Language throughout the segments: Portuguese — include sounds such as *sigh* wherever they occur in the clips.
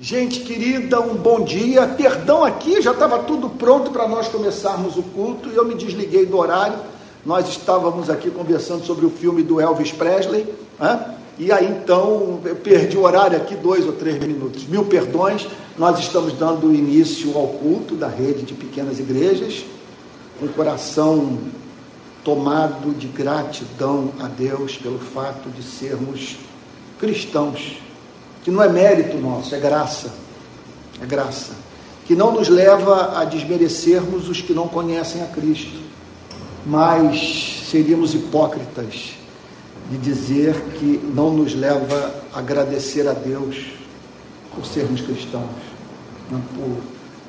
Gente querida, um bom dia. Perdão aqui, já estava tudo pronto para nós começarmos o culto e eu me desliguei do horário. Nós estávamos aqui conversando sobre o filme do Elvis Presley, né? e aí então eu perdi o horário aqui, dois ou três minutos. Mil perdões, nós estamos dando início ao culto da rede de pequenas igrejas, com o coração tomado de gratidão a Deus pelo fato de sermos cristãos que não é mérito nosso, é graça. É graça. Que não nos leva a desmerecermos os que não conhecem a Cristo, mas seríamos hipócritas de dizer que não nos leva a agradecer a Deus por sermos cristãos, por,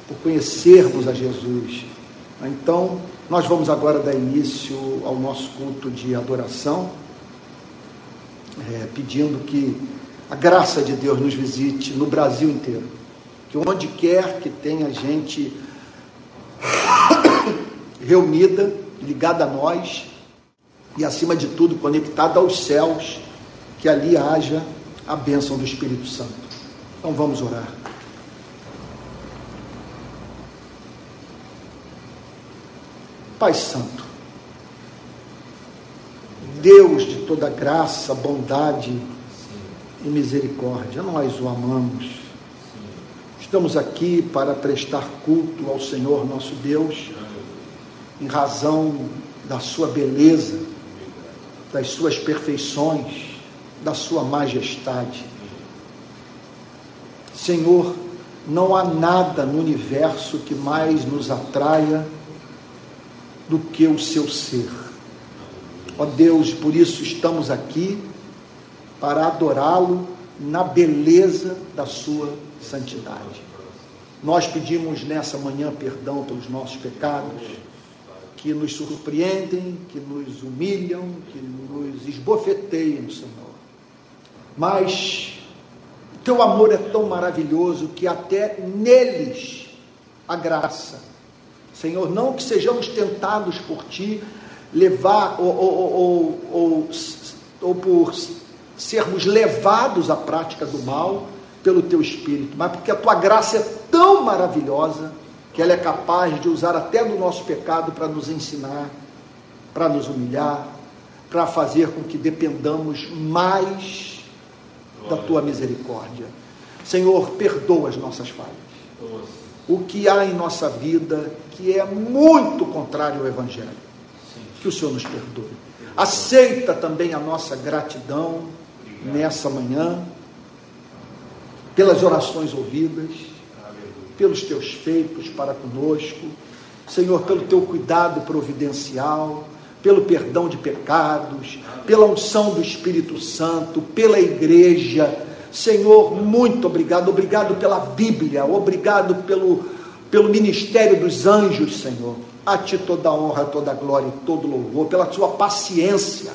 por conhecermos a Jesus. Então, nós vamos agora dar início ao nosso culto de adoração, é, pedindo que a graça de Deus nos visite no Brasil inteiro. Que onde quer que tenha gente *coughs* reunida, ligada a nós e, acima de tudo, conectada aos céus, que ali haja a bênção do Espírito Santo. Então vamos orar. Pai Santo, Deus de toda graça, bondade, e misericórdia. Nós o amamos. Estamos aqui para prestar culto ao Senhor nosso Deus, em razão da sua beleza, das suas perfeições, da sua majestade. Senhor, não há nada no universo que mais nos atraia do que o seu ser. Ó Deus, por isso estamos aqui para adorá-lo na beleza da sua santidade. Nós pedimos nessa manhã perdão pelos nossos pecados, que nos surpreendem, que nos humilham, que nos esbofeteiam, Senhor. Mas teu amor é tão maravilhoso que até neles a graça. Senhor, não que sejamos tentados por ti, levar ou, ou, ou, ou, por sermos levados à prática do mal pelo teu espírito, mas porque a tua graça é tão maravilhosa que ela é capaz de usar até no nosso pecado para nos ensinar, para nos humilhar, para fazer com que dependamos mais da tua misericórdia. Senhor, perdoa as nossas falhas. O que há em nossa vida que é muito contrário ao Evangelho. Que o Senhor nos perdoe. Aceita também a nossa gratidão nessa manhã, pelas orações ouvidas, pelos teus feitos para conosco, Senhor, pelo teu cuidado providencial, pelo perdão de pecados, pela unção do Espírito Santo, pela igreja. Senhor, muito obrigado, obrigado pela Bíblia, obrigado pelo, pelo ministério dos anjos, Senhor. A ti toda honra, toda glória e todo louvor, pela tua paciência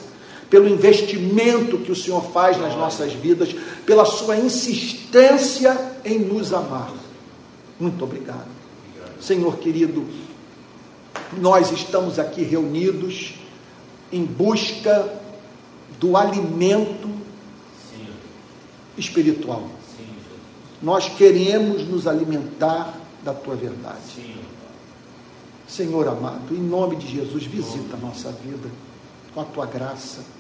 pelo investimento que o Senhor faz nas nossas vidas, pela sua insistência em nos amar. Muito obrigado. Senhor querido, nós estamos aqui reunidos em busca do alimento espiritual. Nós queremos nos alimentar da tua verdade. Senhor amado, em nome de Jesus, visita a nossa vida com a tua graça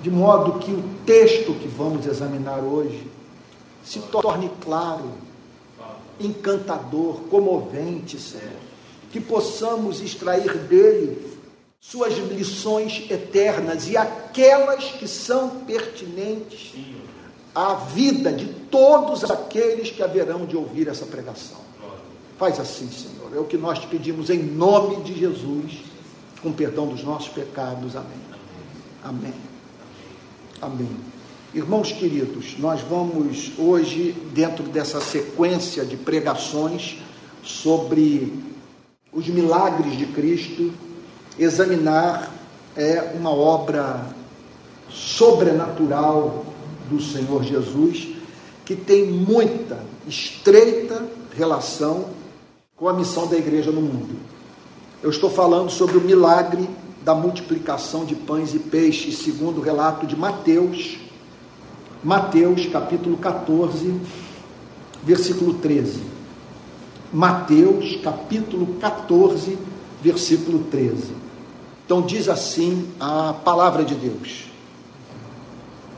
de modo que o texto que vamos examinar hoje se torne claro, encantador, comovente, Senhor. Que possamos extrair dele suas lições eternas e aquelas que são pertinentes à vida de todos aqueles que haverão de ouvir essa pregação. Faz assim, Senhor. É o que nós te pedimos em nome de Jesus, com perdão dos nossos pecados. Amém. Amém. Amém. Irmãos queridos, nós vamos hoje, dentro dessa sequência de pregações sobre os milagres de Cristo, examinar é uma obra sobrenatural do Senhor Jesus, que tem muita, estreita relação com a missão da igreja no mundo. Eu estou falando sobre o milagre da multiplicação de pães e peixes, segundo o relato de Mateus, Mateus capítulo 14, versículo 13. Mateus, capítulo 14, versículo 13. Então diz assim a palavra de Deus.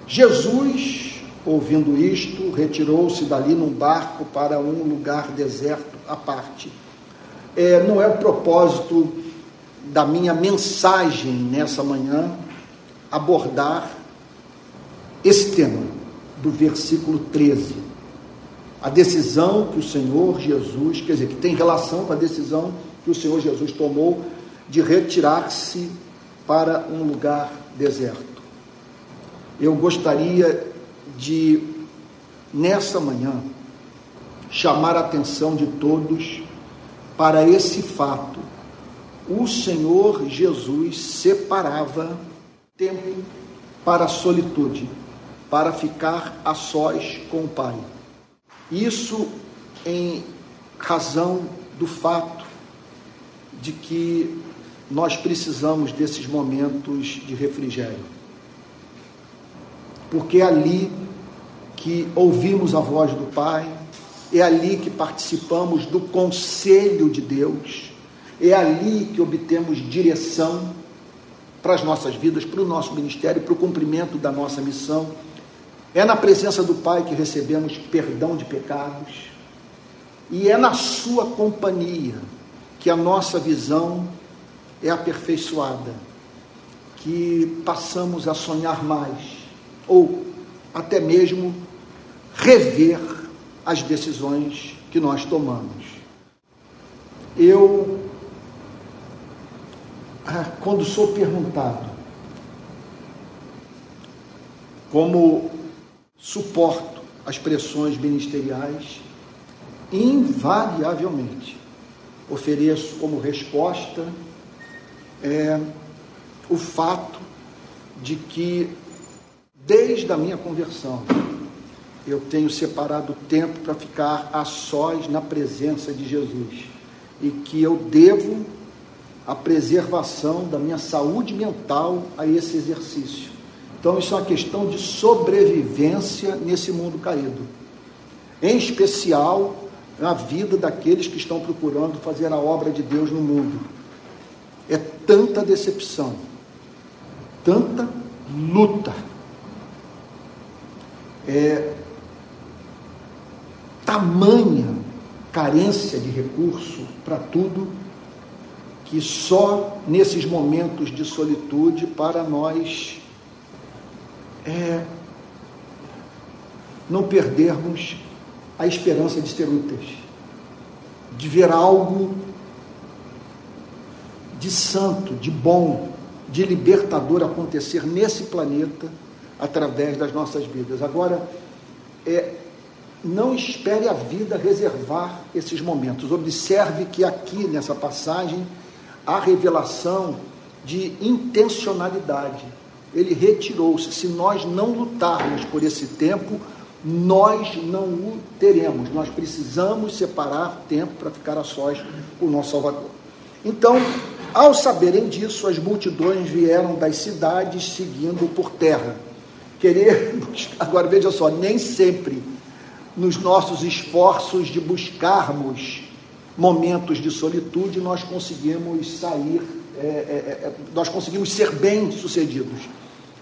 Jesus, ouvindo isto, retirou-se dali num barco para um lugar deserto à parte. É, não é o propósito da minha mensagem nessa manhã abordar esse tema do versículo 13. A decisão que o Senhor Jesus, quer dizer, que tem relação com a decisão que o Senhor Jesus tomou de retirar-se para um lugar deserto. Eu gostaria de, nessa manhã, chamar a atenção de todos para esse fato. O Senhor Jesus separava tempo para a solitude, para ficar a sós com o Pai. Isso em razão do fato de que nós precisamos desses momentos de refrigério. Porque é ali que ouvimos a voz do Pai, é ali que participamos do conselho de Deus, é ali que obtemos direção para as nossas vidas, para o nosso ministério, para o cumprimento da nossa missão. É na presença do Pai que recebemos perdão de pecados, e é na Sua companhia que a nossa visão é aperfeiçoada, que passamos a sonhar mais, ou até mesmo rever as decisões que nós tomamos. Eu, quando sou perguntado como suporto as pressões ministeriais, invariavelmente ofereço como resposta é, o fato de que, desde a minha conversão, eu tenho separado tempo para ficar a sós na presença de Jesus e que eu devo a preservação da minha saúde mental a esse exercício. Então, isso é uma questão de sobrevivência nesse mundo caído. Em especial, na vida daqueles que estão procurando fazer a obra de Deus no mundo. É tanta decepção, tanta luta, é tamanha carência de recurso para tudo, que só nesses momentos de solitude para nós é, não perdermos a esperança de ser úteis, de ver algo de santo, de bom, de libertador acontecer nesse planeta através das nossas vidas. Agora, é, não espere a vida reservar esses momentos. Observe que aqui nessa passagem há revelação de intencionalidade. Ele retirou-se. Se nós não lutarmos por esse tempo, nós não o teremos. Nós precisamos separar tempo para ficar a sós com o nosso Salvador. Então, ao saberem disso, as multidões vieram das cidades seguindo por terra. Queremos, *laughs* agora veja só, nem sempre nos nossos esforços de buscarmos momentos de solitude nós conseguimos sair, é, é, é, nós conseguimos ser bem sucedidos.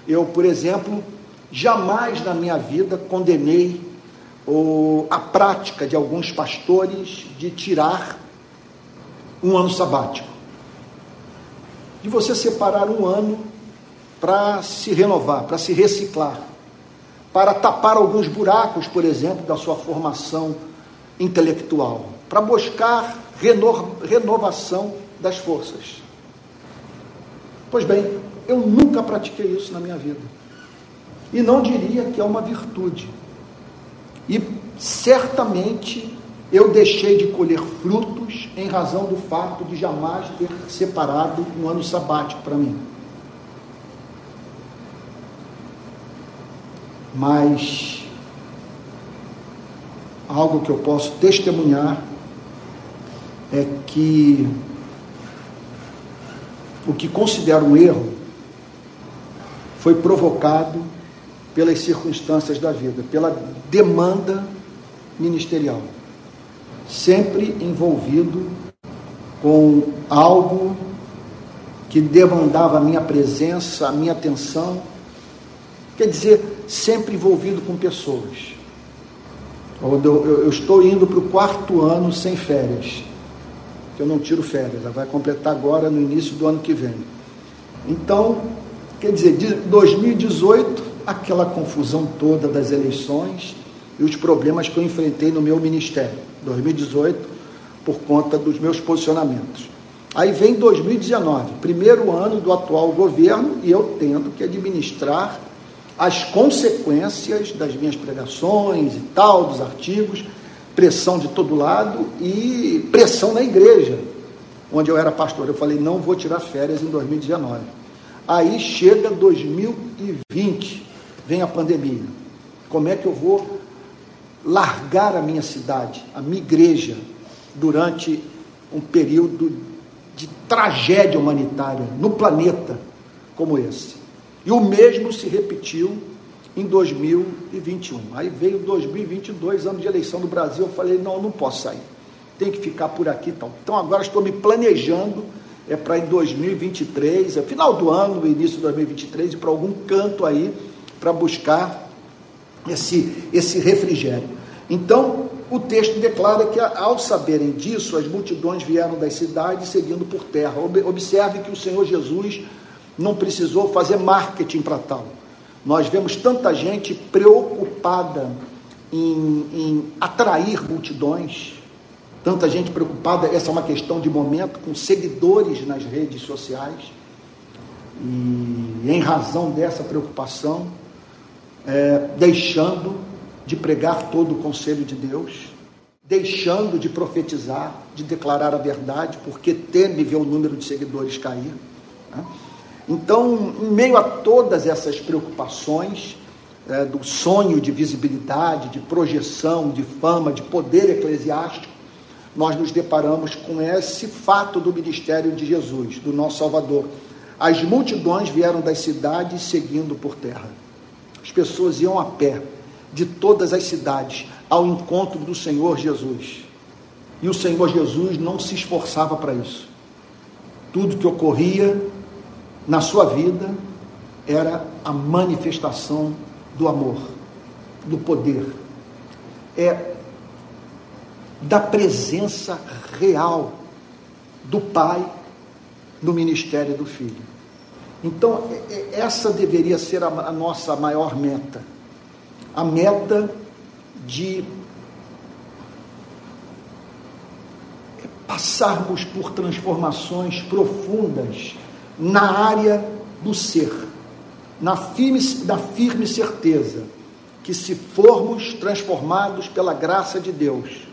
Eu, por exemplo, Jamais na minha vida condenei a prática de alguns pastores de tirar um ano sabático. De você separar um ano para se renovar, para se reciclar, para tapar alguns buracos, por exemplo, da sua formação intelectual, para buscar reno, renovação das forças. Pois bem, eu nunca pratiquei isso na minha vida. E não diria que é uma virtude. E certamente eu deixei de colher frutos em razão do fato de jamais ter separado um ano sabático para mim. Mas algo que eu posso testemunhar é que o que considero um erro foi provocado pelas circunstâncias da vida, pela demanda ministerial, sempre envolvido com algo que demandava a minha presença, a minha atenção. Quer dizer, sempre envolvido com pessoas. Eu, estou indo para o quarto ano sem férias. Eu não tiro férias, ela vai completar agora no início do ano que vem. Então, quer dizer, de 2018, aquela confusão toda das eleições e os problemas que eu enfrentei no meu ministério. 2018, por conta dos meus posicionamentos. Aí vem 2019, primeiro ano do atual governo, e eu tendo que administrar as consequências das minhas pregações e tal, dos artigos, pressão de todo lado e pressão na igreja, onde eu era pastor. Eu falei, não vou tirar férias em 2019. Aí chega 2020, vem a pandemia. Como é que eu vou largar a minha cidade, a minha igreja, durante um período de tragédia humanitária no planeta como esse. E o mesmo se repetiu em 2021. Aí veio 2022, ano de eleição do Brasil, eu falei, não, não posso sair. Tem que ficar por aqui então. Então agora estou me planejando é para em 2023, é final do ano, início de 2023, ir para algum canto aí para buscar esse, esse refrigério. Então, o texto declara que, ao saberem disso, as multidões vieram das cidades seguindo por terra. Observe que o Senhor Jesus não precisou fazer marketing para tal. Nós vemos tanta gente preocupada em, em atrair multidões, tanta gente preocupada, essa é uma questão de momento, com seguidores nas redes sociais. E em razão dessa preocupação, é, deixando de pregar todo o conselho de Deus, deixando de profetizar, de declarar a verdade, porque teme ver o número de seguidores cair. Né? Então, em meio a todas essas preocupações, é, do sonho de visibilidade, de projeção, de fama, de poder eclesiástico, nós nos deparamos com esse fato do ministério de Jesus, do nosso Salvador. As multidões vieram das cidades seguindo por terra. As pessoas iam a pé de todas as cidades ao encontro do Senhor Jesus. E o Senhor Jesus não se esforçava para isso. Tudo que ocorria na sua vida era a manifestação do amor, do poder, é da presença real do Pai no ministério do Filho. Então, é, é, essa deveria ser a nossa maior meta a meta de passarmos por transformações profundas na área do ser, na firme, na firme certeza que, se formos transformados pela graça de Deus,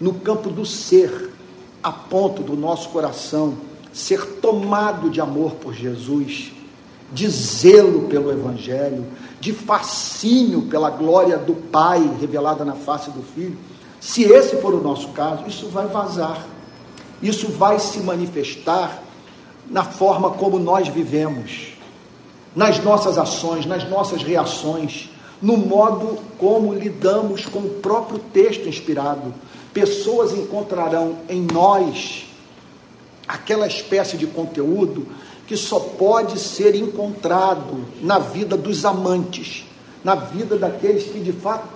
no campo do ser, a ponto do nosso coração ser tomado de amor por Jesus, de zelo pelo Evangelho, de fascínio pela glória do Pai revelada na face do Filho, se esse for o nosso caso, isso vai vazar, isso vai se manifestar na forma como nós vivemos, nas nossas ações, nas nossas reações, no modo como lidamos com o próprio texto inspirado. Pessoas encontrarão em nós aquela espécie de conteúdo que só pode ser encontrado na vida dos amantes, na vida daqueles que de fato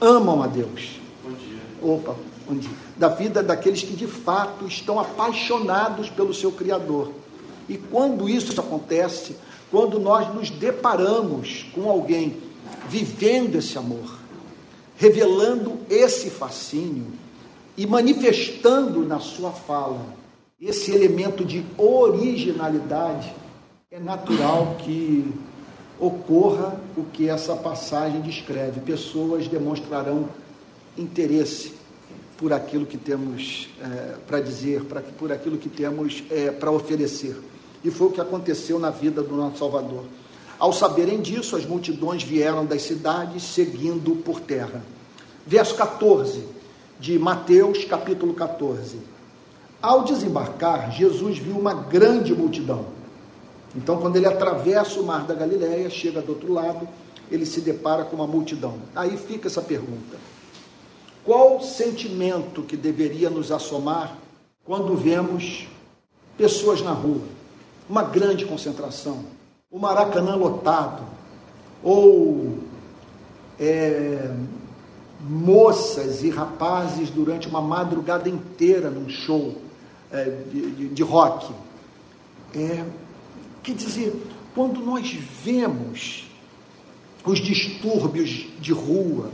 amam a Deus. Bom dia. Opa, bom dia. Da vida daqueles que de fato estão apaixonados pelo seu Criador. E quando isso acontece, quando nós nos deparamos com alguém vivendo esse amor, revelando esse fascínio e manifestando na sua fala esse elemento de originalidade, é natural que ocorra o que essa passagem descreve. Pessoas demonstrarão interesse por aquilo que temos é, para dizer, pra, por aquilo que temos é, para oferecer. E foi o que aconteceu na vida do nosso Salvador. Ao saberem disso, as multidões vieram das cidades seguindo por terra. Verso 14 de Mateus, capítulo 14. Ao desembarcar, Jesus viu uma grande multidão. Então, quando ele atravessa o mar da Galiléia, chega do outro lado, ele se depara com uma multidão. Aí fica essa pergunta: qual sentimento que deveria nos assomar quando vemos pessoas na rua, uma grande concentração, o Maracanã lotado, ou é, moças e rapazes durante uma madrugada inteira num show é, de, de, de, rock. É, quer dizer, quando nós vemos os distúrbios de rua,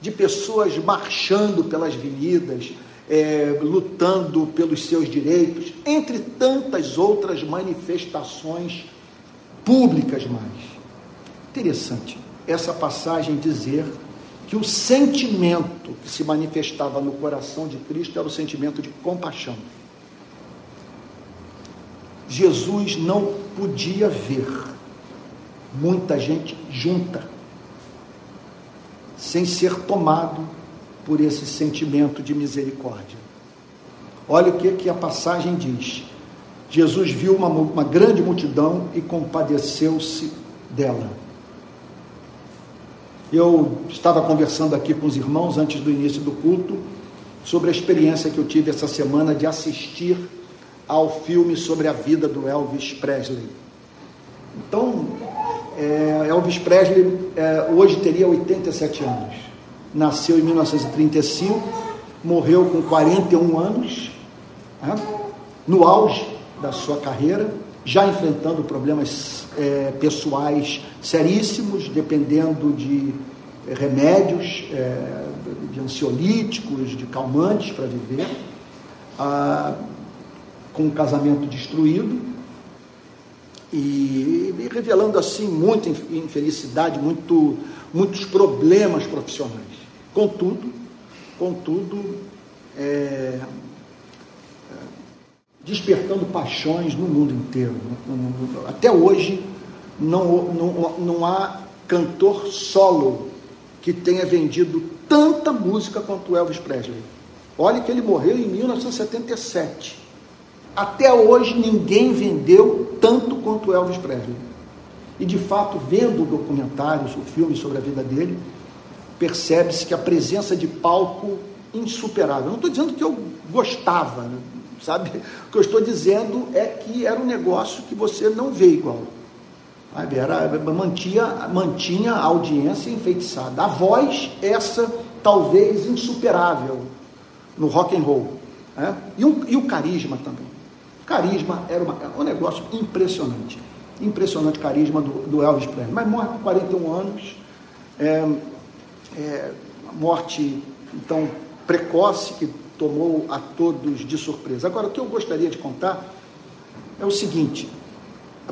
de pessoas marchando pelas avenidas, é, lutando pelos seus direitos, entre tantas outras manifestações públicas mais. Interessante essa passagem dizer que o sentimento que se manifestava no coração de Cristo era o sentimento de compaixão. Jesus não podia ver muita gente junta, sem ser tomado por esse sentimento de misericórdia. Olha o que, que a passagem diz. Jesus viu uma, uma grande multidão e compadeceu-se dela. Eu estava conversando aqui com os irmãos antes do início do culto sobre a experiência que eu tive essa semana de assistir ao filme sobre a vida do Elvis Presley. Então, é, Elvis Presley é, hoje teria 87 anos. Nasceu em 1935, morreu com 41 anos, né, no auge da sua carreira, já enfrentando problemas é, pessoais seríssimos, dependendo de é, remédios, é, de ansiolíticos, de calmantes para viver, ah, com um casamento destruído e, e, revelando assim muita infelicidade, muito, muitos problemas profissionais. Contudo, contudo, é, despertando paixões no mundo inteiro. Até hoje, não, não, não há cantor solo que tenha vendido tanta música quanto Elvis Presley. Olha que ele morreu em 1977. Até hoje ninguém vendeu tanto quanto Elvis Presley. E de fato, vendo documentários, o filme sobre a vida dele, percebe-se que a presença de palco insuperável. Não estou dizendo que eu gostava, né? sabe? O que eu estou dizendo é que era um negócio que você não vê igual. Era, mantinha, mantinha a audiência enfeitiçada. A voz, essa talvez insuperável no rock and roll. Né? E, um, e o carisma também. O carisma era, uma, era um negócio impressionante. Impressionante carisma do, do Elvis Presley. Mas morre com 41 anos. É, é, morte, então, precoce, que tomou a todos de surpresa. Agora, o que eu gostaria de contar é o seguinte.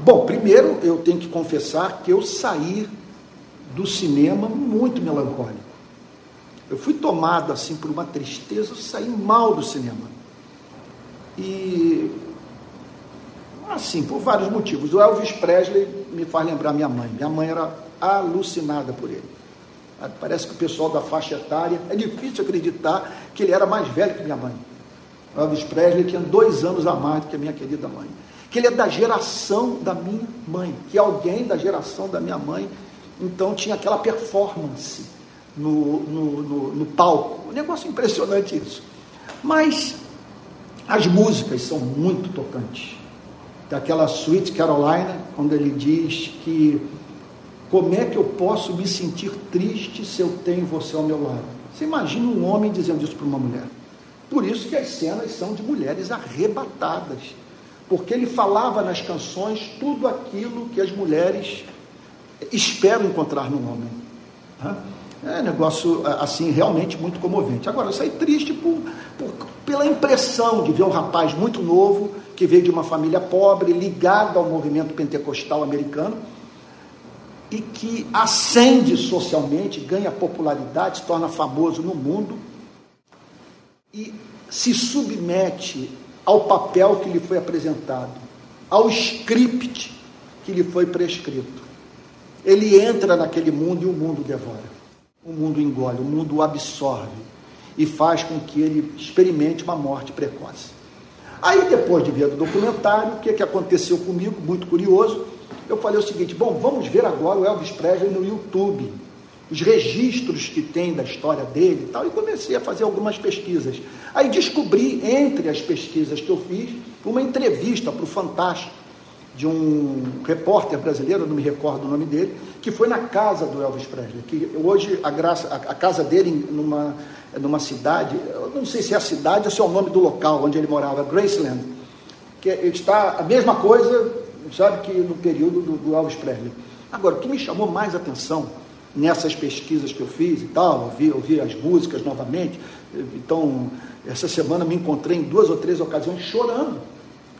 Bom, primeiro eu tenho que confessar que eu saí do cinema muito melancólico. Eu fui tomado assim por uma tristeza, eu saí mal do cinema. E assim, por vários motivos. O Elvis Presley me faz lembrar minha mãe. Minha mãe era alucinada por ele. Parece que o pessoal da faixa etária, é difícil acreditar que ele era mais velho que minha mãe. Elvis Presley tinha dois anos a mais do que a minha querida mãe. Que ele é da geração da minha mãe, que alguém da geração da minha mãe, então tinha aquela performance no, no, no, no palco. Um negócio impressionante isso. Mas as músicas são muito tocantes. Daquela Sweet Carolina, quando ele diz que como é que eu posso me sentir triste se eu tenho você ao meu lado? Você imagina um homem dizendo isso para uma mulher. Por isso que as cenas são de mulheres arrebatadas. Porque ele falava nas canções tudo aquilo que as mulheres esperam encontrar no homem. É um negócio assim realmente muito comovente. Agora, eu saí triste por, por, pela impressão de ver um rapaz muito novo, que veio de uma família pobre, ligado ao movimento pentecostal americano, e que ascende socialmente, ganha popularidade, se torna famoso no mundo e se submete ao papel que lhe foi apresentado, ao script que lhe foi prescrito. Ele entra naquele mundo e o mundo devora. O mundo engole, o mundo absorve e faz com que ele experimente uma morte precoce. Aí, depois de ver o documentário, o que, que aconteceu comigo, muito curioso, eu falei o seguinte: bom, vamos ver agora o Elvis Presley no YouTube. os registros que tem da história dele e tal, e comecei a fazer algumas pesquisas. Aí descobri, entre as pesquisas que eu fiz, uma entrevista para o Fantástico, de um repórter brasileiro, não me recordo o nome dele, que foi na casa do Elvis Presley, que hoje a, graça, a, a casa dele numa, numa cidade, eu não sei se é a cidade ou se é o nome do local onde ele morava, Graceland, que está a mesma coisa, sabe, que no período do, do Elvis Presley. Agora, o que me chamou mais atenção nessas pesquisas que eu fiz e tal, ouvi, ouvi as músicas novamente, então, essa semana me encontrei em duas ou três ocasiões chorando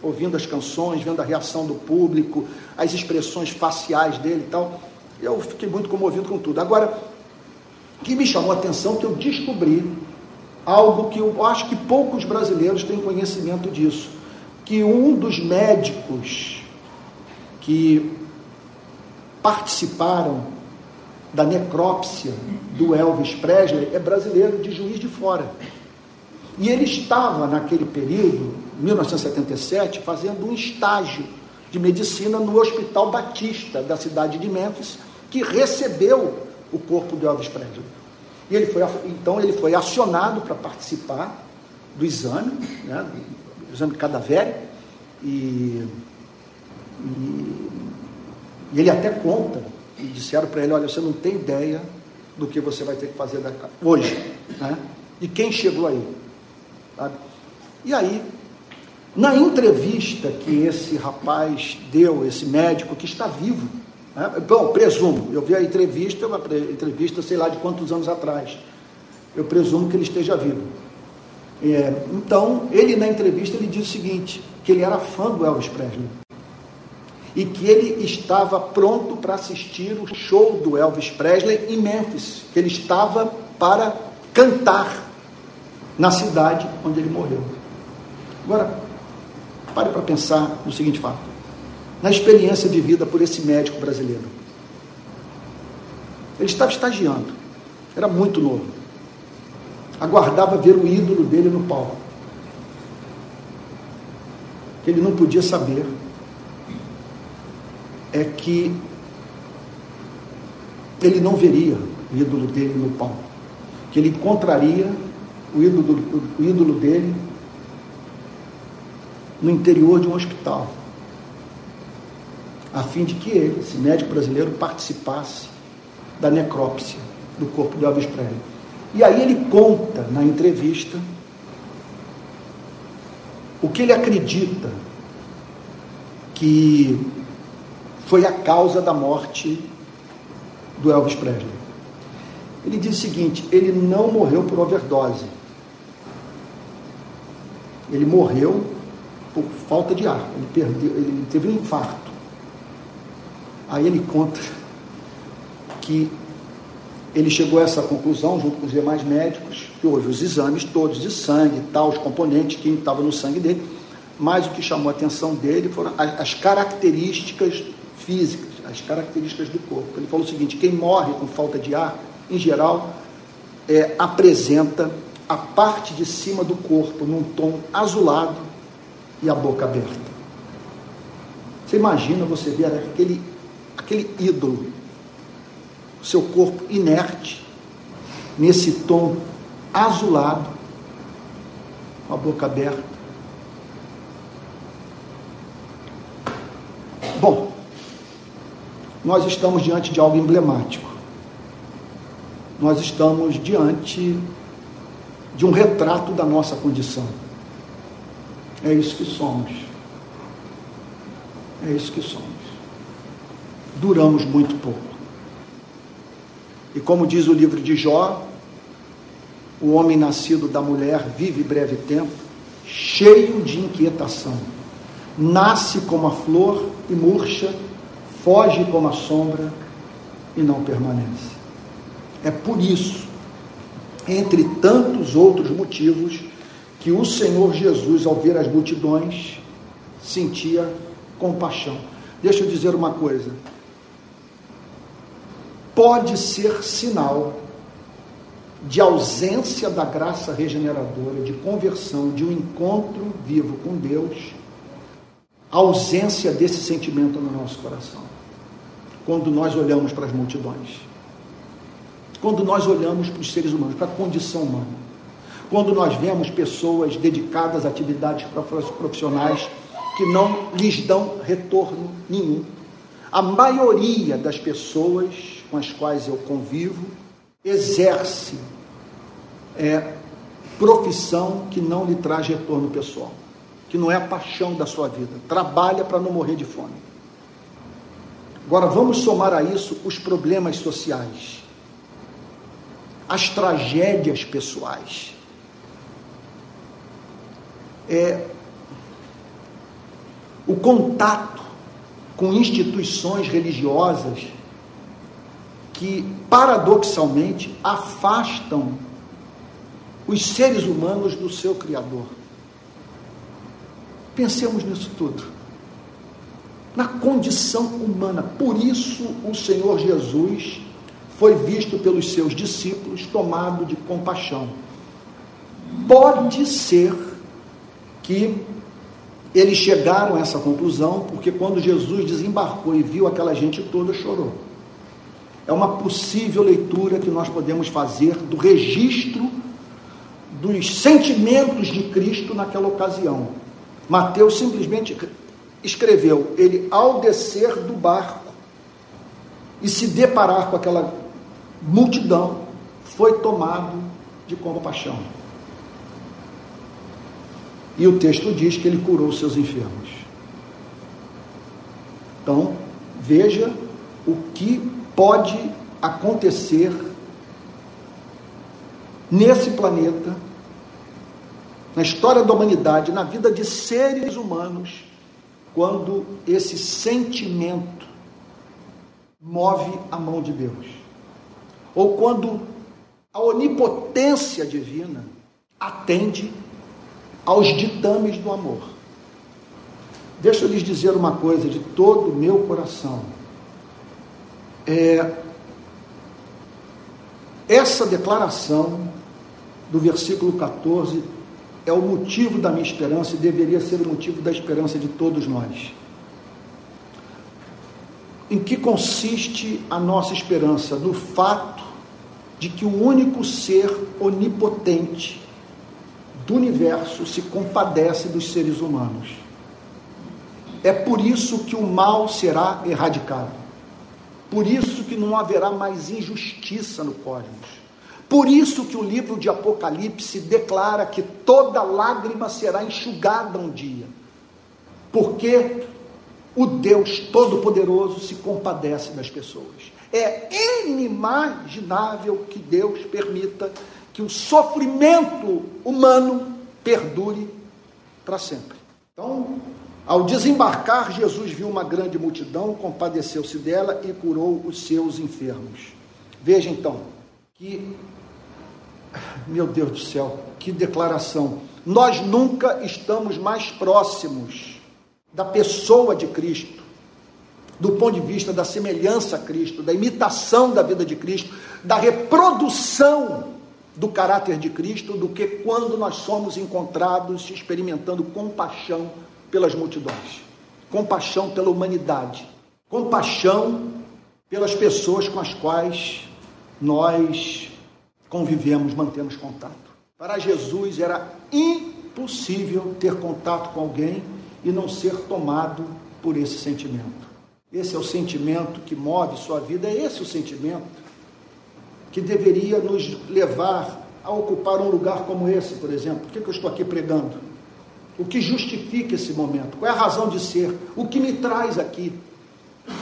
ouvindo as canções, vendo a reação do público, as expressões faciais dele e tal. Eu fiquei muito comovido com tudo. Agora, o que me chamou a atenção é que eu descobri algo que eu acho que poucos brasileiros têm conhecimento disso, que um dos médicos que participaram da necrópsia do Elvis Presley é brasileiro de Juiz de Fora. E ele estava naquele período 1977, fazendo um estágio de medicina no Hospital Batista da cidade de Memphis, que recebeu o corpo de Elvis Presley. E ele foi, então ele foi acionado para participar do exame, né, do exame cadavérico, e, e, e, ele até conta, e disseram para ele, olha, você não tem ideia do que você vai ter que fazer hoje, né? E quem chegou aí? Sabe? E aí na entrevista que esse rapaz deu, esse médico que está vivo, né? bom, presumo, eu vi a entrevista, uma entrevista sei lá de quantos anos atrás, eu presumo que ele esteja vivo. É, então, ele na entrevista ele diz o seguinte, que ele era fã do Elvis Presley e que ele estava pronto para assistir o show do Elvis Presley em Memphis, que ele estava para cantar na cidade onde ele morreu. Agora, Pare para pensar no seguinte fato: na experiência vivida por esse médico brasileiro. Ele estava estagiando, era muito novo. Aguardava ver o ídolo dele no palco. ele não podia saber é que ele não veria o ídolo dele no palco. Que ele encontraria o ídolo, o ídolo dele no interior de um hospital, a fim de que ele, esse médico brasileiro, participasse da necrópsia do corpo de Elvis Presley. E aí ele conta na entrevista o que ele acredita que foi a causa da morte do Elvis Presley. Ele diz o seguinte: ele não morreu por overdose. Ele morreu por falta de ar. Ele perdeu, ele teve um infarto. Aí ele conta que ele chegou a essa conclusão, junto com os demais médicos, que houve os exames todos de sangue, tal, os componentes que estavam no sangue dele, mas o que chamou a atenção dele foram as, as características físicas, as características do corpo. Ele falou o seguinte: quem morre com falta de ar, em geral, é, apresenta a parte de cima do corpo num tom azulado e a boca aberta. Você imagina você ver aquele, aquele ídolo, seu corpo inerte, nesse tom azulado, com a boca aberta. Bom, nós estamos diante de algo emblemático. Nós estamos diante de um retrato da nossa condição. É isso que somos. É isso que somos. Duramos muito pouco. E como diz o livro de Jó, o homem nascido da mulher vive breve tempo, cheio de inquietação. Nasce como a flor e murcha, foge como a sombra e não permanece. É por isso, entre tantos outros motivos, que o Senhor Jesus, ao ver as multidões, sentia compaixão. Deixa eu dizer uma coisa. Pode ser sinal de ausência da graça regeneradora, de conversão, de um encontro vivo com Deus, a ausência desse sentimento no nosso coração, quando nós olhamos para as multidões. quando nós olhamos para os seres humanos, para a condição humana. Quando nós vemos pessoas dedicadas a atividades profissionais que não lhes dão retorno nenhum. A maioria das pessoas com as quais eu convivo exerce é, profissão que não lhe traz retorno pessoal, que não é a paixão da sua vida. Trabalha para não morrer de fome. Agora vamos somar a isso os problemas sociais, as tragédias pessoais. É, o contato com instituições religiosas que, paradoxalmente, afastam os seres humanos do seu Criador. Pensemos nisso tudo. Na condição humana. Por isso, o Senhor Jesus foi visto pelos seus discípulos tomado de compaixão. Pode ser que eles chegaram a essa conclusão porque quando Jesus desembarcou e viu aquela gente toda, chorou. É uma possível leitura que nós podemos fazer do registro dos sentimentos de Cristo naquela ocasião. Mateus simplesmente escreveu: ele, ao descer do barco e se deparar com aquela multidão, foi tomado de compaixão. E o texto diz que ele curou seus enfermos. Então, veja o que pode acontecer nesse planeta, na história da humanidade, na vida de seres humanos, quando esse sentimento move a mão de Deus. Ou quando a onipotência divina atende aos ditames do amor. Deixa eu lhes dizer uma coisa de todo o meu coração. É, essa declaração do versículo 14 é o motivo da minha esperança e deveria ser o motivo da esperança de todos nós. Em que consiste a nossa esperança? No fato de que o único ser onipotente do universo se compadece dos seres humanos. É por isso que o mal será erradicado. Por isso que não haverá mais injustiça no cosmos. Por isso que o livro de Apocalipse declara que toda lágrima será enxugada um dia. Porque o Deus Todo-Poderoso se compadece das pessoas. É inimaginável que Deus permita que o sofrimento humano perdure para sempre. Então, ao desembarcar, Jesus viu uma grande multidão, compadeceu-se dela e curou os seus enfermos. Veja então que, meu Deus do céu, que declaração! Nós nunca estamos mais próximos da pessoa de Cristo, do ponto de vista da semelhança a Cristo, da imitação da vida de Cristo, da reprodução do caráter de Cristo, do que quando nós somos encontrados experimentando compaixão pelas multidões, compaixão pela humanidade, compaixão pelas pessoas com as quais nós convivemos, mantemos contato. Para Jesus era impossível ter contato com alguém e não ser tomado por esse sentimento. Esse é o sentimento que move sua vida, é esse o sentimento que deveria nos levar a ocupar um lugar como esse, por exemplo. Por que, que eu estou aqui pregando? O que justifica esse momento? Qual é a razão de ser? O que me traz aqui?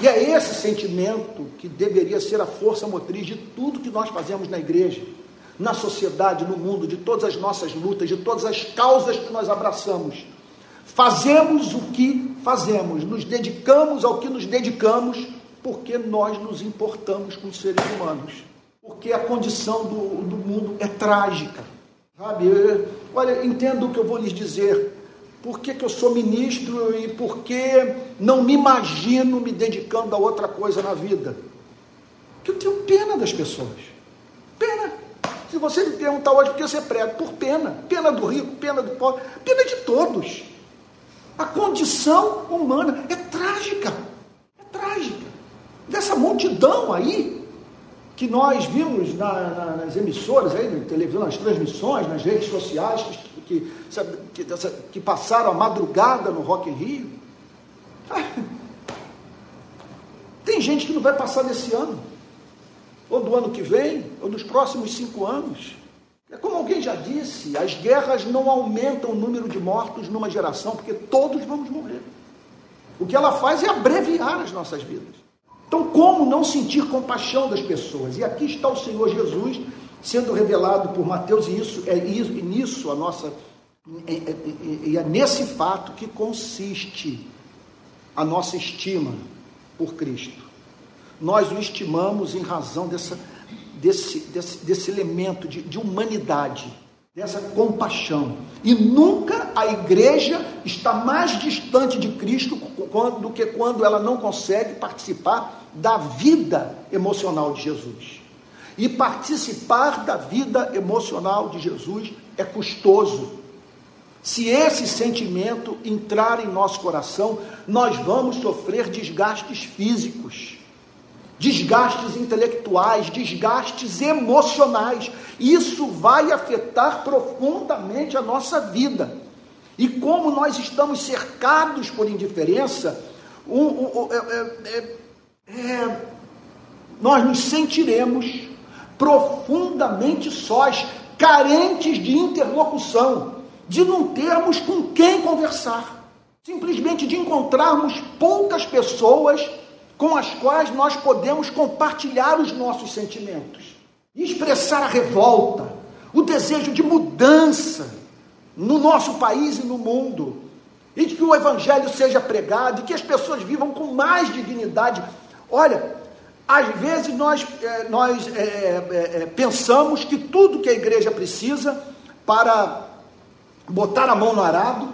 E é esse sentimento que deveria ser a força motriz de tudo que nós fazemos na igreja, na sociedade, no mundo, de todas as nossas lutas, de todas as causas que nós abraçamos. Fazemos o que fazemos, nos dedicamos ao que nos dedicamos, porque nós nos importamos com os seres humanos. Porque a condição do, do mundo é trágica. Sabe? Olha, entendo o que eu vou lhes dizer por que, que eu sou ministro e por que não me imagino me dedicando a outra coisa na vida? Porque eu tenho pena das pessoas. Pena. Se você me perguntar hoje por que você prega, por pena. Pena do rico, pena do pobre, pena de todos. A condição humana é trágica. É trágica. Dessa multidão aí, que nós vimos na, na, nas emissoras, aí, na televisão, nas transmissões, nas redes sociais, que, que, que, que passaram a madrugada no Rock in Rio. Tem gente que não vai passar nesse ano, ou do ano que vem, ou dos próximos cinco anos. É como alguém já disse, as guerras não aumentam o número de mortos numa geração, porque todos vamos morrer. O que ela faz é abreviar as nossas vidas. Então, como não sentir compaixão das pessoas? E aqui está o Senhor Jesus sendo revelado por Mateus, e isso é e nisso a nossa. E é nesse fato que consiste a nossa estima por Cristo. Nós o estimamos em razão dessa, desse, desse, desse elemento de, de humanidade, dessa compaixão. E nunca a igreja está mais distante de Cristo do que quando ela não consegue participar da vida emocional de Jesus. E participar da vida emocional de Jesus é custoso. Se esse sentimento entrar em nosso coração, nós vamos sofrer desgastes físicos, desgastes intelectuais, desgastes emocionais. Isso vai afetar profundamente a nossa vida. E como nós estamos cercados por indiferença, um, um, um, é, é, é, nós nos sentiremos profundamente sós, carentes de interlocução de não termos com quem conversar, simplesmente de encontrarmos poucas pessoas com as quais nós podemos compartilhar os nossos sentimentos, expressar a revolta, o desejo de mudança no nosso país e no mundo, e de que o evangelho seja pregado, e que as pessoas vivam com mais dignidade. Olha, às vezes nós, é, nós é, é, pensamos que tudo que a igreja precisa para botar a mão no arado,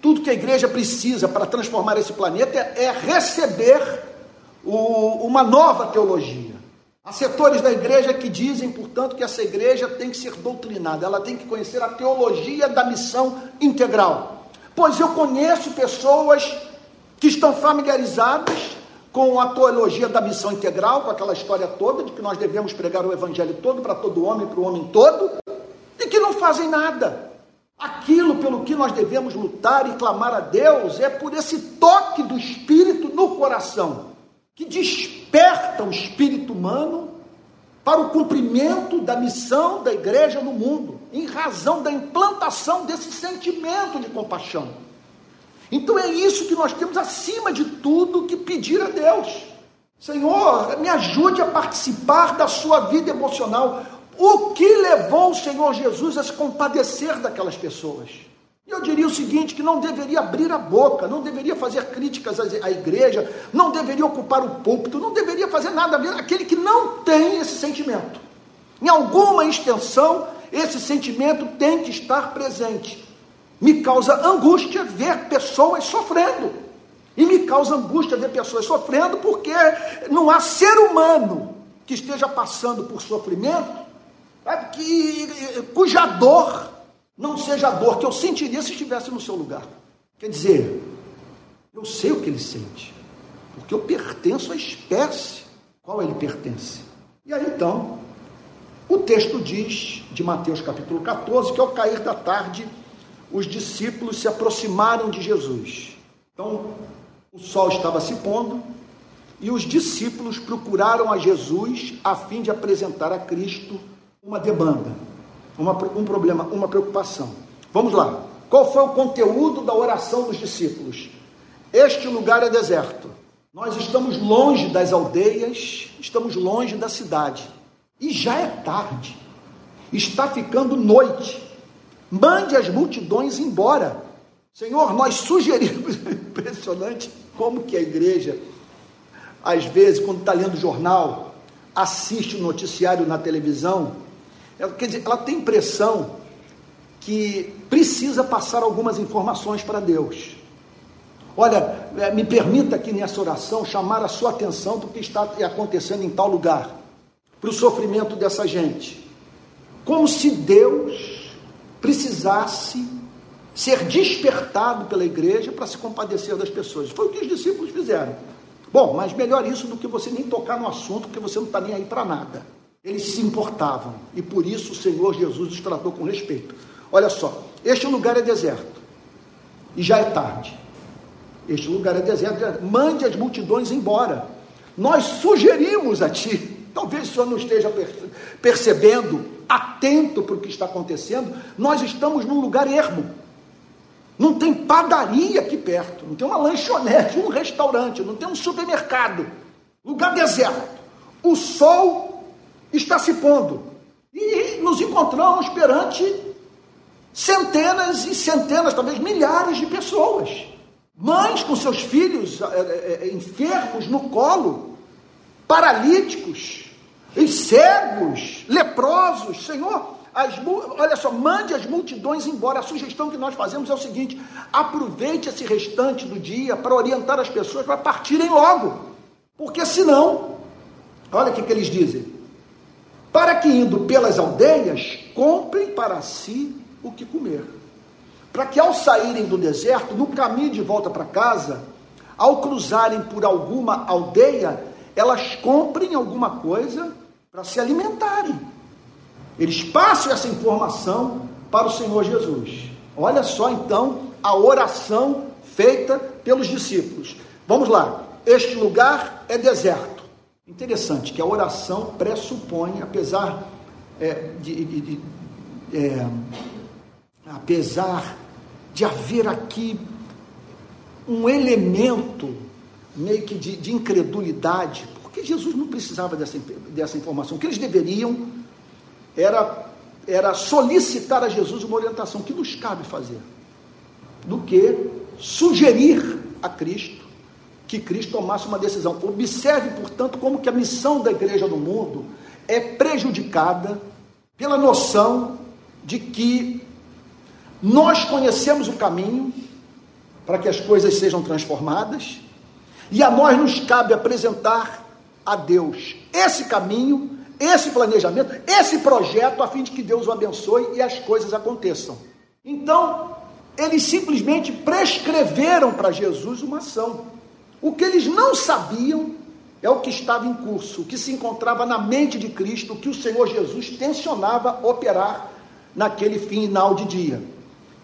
tudo que a igreja precisa para transformar esse planeta é, é receber o, uma nova teologia. Há setores da igreja que dizem, portanto, que essa igreja tem que ser doutrinada, ela tem que conhecer a teologia da missão integral. Pois eu conheço pessoas que estão familiarizadas com a teologia da missão integral, com aquela história toda de que nós devemos pregar o evangelho todo para todo homem, para o homem todo, e que não fazem nada. Aquilo pelo que nós devemos lutar e clamar a Deus é por esse toque do Espírito no coração, que desperta o espírito humano para o cumprimento da missão da igreja no mundo, em razão da implantação desse sentimento de compaixão. Então é isso que nós temos acima de tudo que pedir a Deus. Senhor, me ajude a participar da sua vida emocional. O que levou o Senhor Jesus a se compadecer daquelas pessoas? Eu diria o seguinte: que não deveria abrir a boca, não deveria fazer críticas à igreja, não deveria ocupar o púlpito, não deveria fazer nada aquele que não tem esse sentimento. Em alguma extensão, esse sentimento tem que estar presente. Me causa angústia ver pessoas sofrendo. E me causa angústia ver pessoas sofrendo porque não há ser humano que esteja passando por sofrimento que, cuja dor não seja a dor que eu sentiria se estivesse no seu lugar. Quer dizer, eu sei o que ele sente, porque eu pertenço à espécie qual ele pertence. E aí então, o texto diz, de Mateus capítulo 14, que ao cair da tarde, os discípulos se aproximaram de Jesus. Então, o sol estava se pondo e os discípulos procuraram a Jesus a fim de apresentar a Cristo uma demanda, uma, um problema, uma preocupação. Vamos lá. Qual foi o conteúdo da oração dos discípulos? Este lugar é deserto. Nós estamos longe das aldeias, estamos longe da cidade. E já é tarde. Está ficando noite. Mande as multidões embora. Senhor, nós sugerimos, *laughs* impressionante como que a igreja, às vezes, quando está lendo jornal, assiste o noticiário na televisão, ela, quer dizer, ela tem impressão que precisa passar algumas informações para Deus. Olha, é, me permita aqui nessa oração chamar a sua atenção para o que está acontecendo em tal lugar, para o sofrimento dessa gente. Como se Deus precisasse ser despertado pela igreja para se compadecer das pessoas. Foi o que os discípulos fizeram. Bom, mas melhor isso do que você nem tocar no assunto, porque você não está nem aí para nada. Eles se importavam e por isso o Senhor Jesus os tratou com respeito. Olha só, este lugar é deserto e já é tarde. Este lugar é deserto, mande as multidões embora. Nós sugerimos a ti, *laughs* talvez o senhor não esteja percebendo, atento para o que está acontecendo, nós estamos num lugar ermo. Não tem padaria aqui perto, não tem uma lanchonete, um restaurante, não tem um supermercado. Lugar deserto. O sol está se pondo. E nos encontramos perante centenas e centenas, talvez milhares de pessoas. Mães com seus filhos é, é, enfermos no colo, paralíticos, e cegos, leprosos. Senhor, as, olha só, mande as multidões embora. A sugestão que nós fazemos é o seguinte: aproveite esse restante do dia para orientar as pessoas para partirem logo. Porque senão, olha o que, que eles dizem: para que indo pelas aldeias, comprem para si o que comer. Para que ao saírem do deserto, no caminho de volta para casa, ao cruzarem por alguma aldeia, elas comprem alguma coisa para se alimentarem. Eles passam essa informação para o Senhor Jesus. Olha só então a oração feita pelos discípulos. Vamos lá. Este lugar é deserto. Interessante que a oração pressupõe, apesar é, de, de, de é, apesar de haver aqui um elemento meio que de, de, incredulidade, porque Jesus não precisava dessa, dessa informação. O que eles deveriam era, era solicitar a Jesus uma orientação. O que nos cabe fazer? Do que sugerir a Cristo que Cristo tomasse uma decisão. Observe, portanto, como que a missão da igreja no mundo é prejudicada pela noção de que nós conhecemos o caminho para que as coisas sejam transformadas, e a nós nos cabe apresentar a Deus esse caminho, esse planejamento, esse projeto, a fim de que Deus o abençoe e as coisas aconteçam. Então, eles simplesmente prescreveram para Jesus uma ação. O que eles não sabiam é o que estava em curso, o que se encontrava na mente de Cristo, o que o Senhor Jesus tensionava operar naquele final de dia.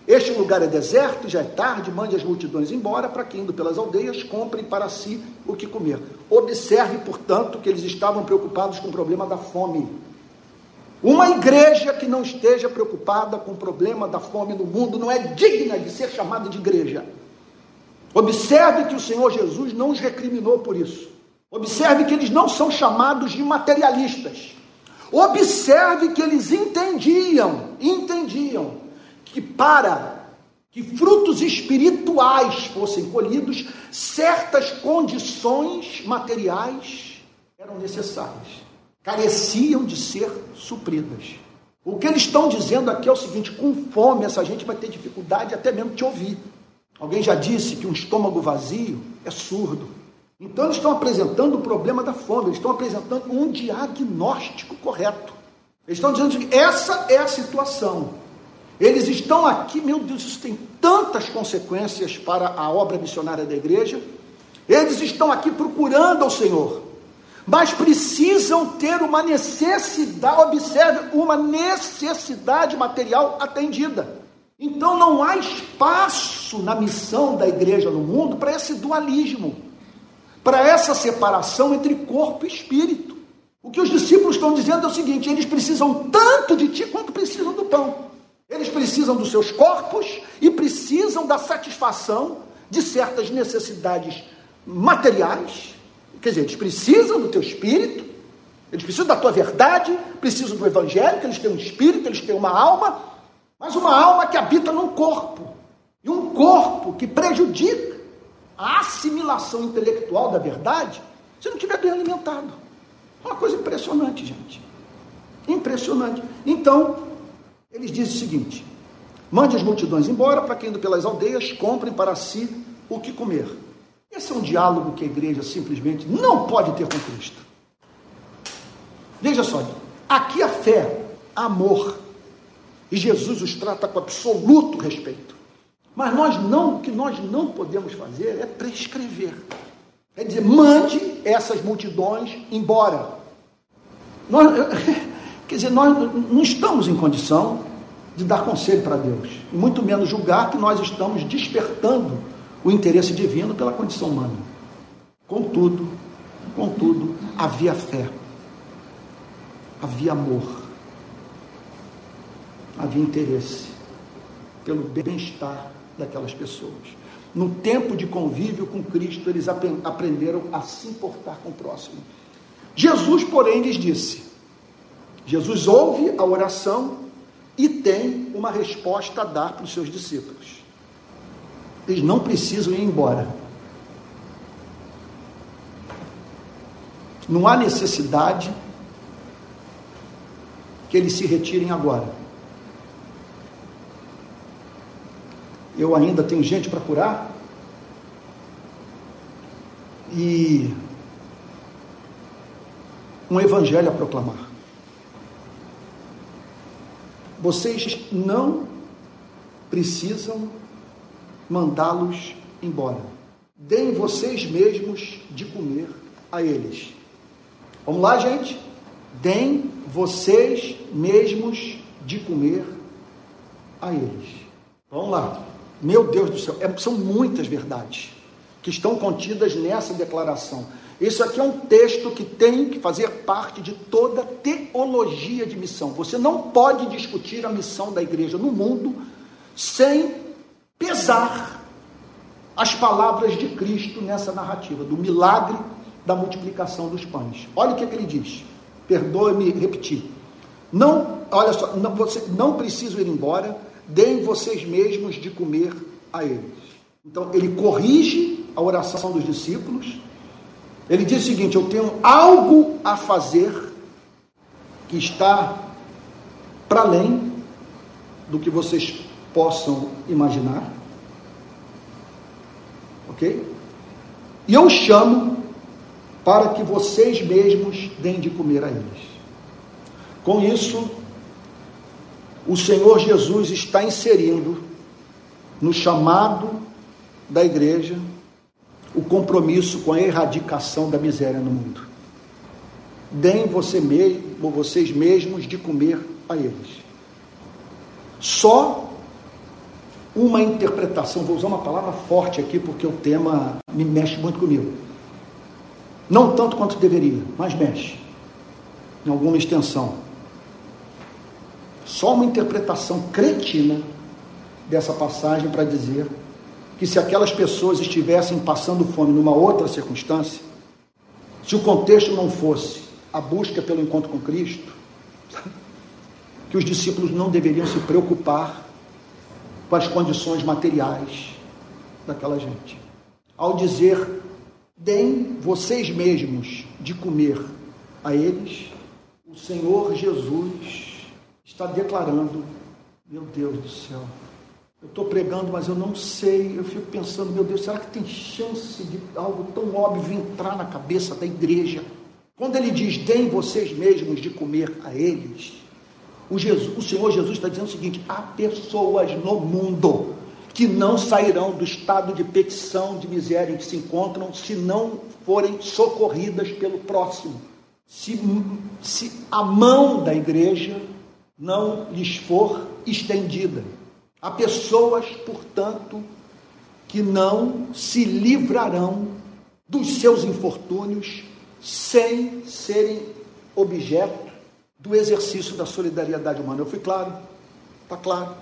Este lugar é deserto, já é tarde, mande as multidões embora, para que, indo pelas aldeias, comprem para si o que comer. Observe, portanto, que eles estavam preocupados com o problema da fome. Uma igreja que não esteja preocupada com o problema da fome no mundo não é digna de ser chamada de igreja. Observe que o Senhor Jesus não os recriminou por isso. Observe que eles não são chamados de materialistas. Observe que eles entendiam, entendiam que para que frutos espirituais fossem colhidos, certas condições materiais eram necessárias, careciam de ser supridas. O que eles estão dizendo aqui é o seguinte: com fome, essa gente vai ter dificuldade até mesmo de te ouvir. Alguém já disse que um estômago vazio é surdo. Então, eles estão apresentando o problema da fome, eles estão apresentando um diagnóstico correto. Eles estão dizendo que essa é a situação. Eles estão aqui, meu Deus, isso tem tantas consequências para a obra missionária da igreja. Eles estão aqui procurando ao Senhor, mas precisam ter uma necessidade, observe, uma necessidade material atendida. Então não há espaço na missão da igreja no mundo para esse dualismo, para essa separação entre corpo e espírito. O que os discípulos estão dizendo é o seguinte: eles precisam tanto de ti quanto precisam do pão. Eles precisam dos seus corpos e precisam da satisfação de certas necessidades materiais. Quer dizer, eles precisam do teu espírito, eles precisam da tua verdade, precisam do evangelho, que eles têm um espírito, eles têm uma alma, mas uma alma que habita num corpo. E um corpo que prejudica a assimilação intelectual da verdade se não estiver bem alimentado. É uma coisa impressionante, gente. Impressionante. Então, eles dizem o seguinte: mande as multidões embora para que, indo pelas aldeias, comprem para si o que comer. Esse é um diálogo que a igreja simplesmente não pode ter com Cristo. Veja só, aqui a fé, amor, e Jesus os trata com absoluto respeito. Mas nós não, o que nós não podemos fazer é prescrever. É dizer, mande essas multidões embora. Nós, *laughs* quer dizer, nós não estamos em condição de dar conselho para Deus, e muito menos julgar que nós estamos despertando o interesse divino pela condição humana. Contudo, contudo, havia fé, havia amor, havia interesse pelo bem-estar daquelas pessoas. No tempo de convívio com Cristo, eles aprenderam a se importar com o próximo. Jesus, porém, lhes disse: Jesus ouve a oração e tem uma resposta a dar para os seus discípulos. Eles não precisam ir embora. Não há necessidade que eles se retirem agora. Eu ainda tenho gente para curar. E um evangelho a proclamar. Vocês não precisam mandá-los embora. Deem vocês mesmos de comer a eles. Vamos lá, gente? Deem vocês mesmos de comer a eles. Vamos lá. Meu Deus do céu, é, são muitas verdades que estão contidas nessa declaração. Isso aqui é um texto que tem que fazer parte de toda teologia de missão. Você não pode discutir a missão da igreja no mundo sem pesar as palavras de Cristo nessa narrativa, do milagre da multiplicação dos pães. Olha o que, é que ele diz. Perdoe-me repetir. Não, olha só, não, você, não preciso ir embora, deem vocês mesmos de comer a eles. Então, ele corrige a oração dos discípulos, ele diz o seguinte: Eu tenho algo a fazer que está para além do que vocês possam imaginar. Ok? E eu chamo para que vocês mesmos deem de comer a eles. Com isso, o Senhor Jesus está inserindo no chamado da igreja o compromisso com a erradicação da miséria no mundo. Deem você mesmo, vocês mesmos de comer a eles. Só uma interpretação, vou usar uma palavra forte aqui porque o tema me mexe muito comigo. Não tanto quanto deveria, mas mexe. Em alguma extensão. Só uma interpretação cretina dessa passagem para dizer que se aquelas pessoas estivessem passando fome numa outra circunstância, se o contexto não fosse a busca pelo encontro com Cristo, que os discípulos não deveriam se preocupar com as condições materiais daquela gente. Ao dizer, deem vocês mesmos de comer a eles, o Senhor Jesus está declarando: meu Deus do céu, eu estou pregando, mas eu não sei. Eu fico pensando, meu Deus, será que tem chance de algo tão óbvio entrar na cabeça da igreja? Quando ele diz, deem vocês mesmos de comer a eles, o, Jesus, o Senhor Jesus está dizendo o seguinte: há pessoas no mundo que não sairão do estado de petição, de miséria em que se encontram, se não forem socorridas pelo próximo. Se, se a mão da igreja não lhes for estendida. Há pessoas, portanto, que não se livrarão dos seus infortúnios sem serem objeto do exercício da solidariedade humana. Eu fui claro? Está claro.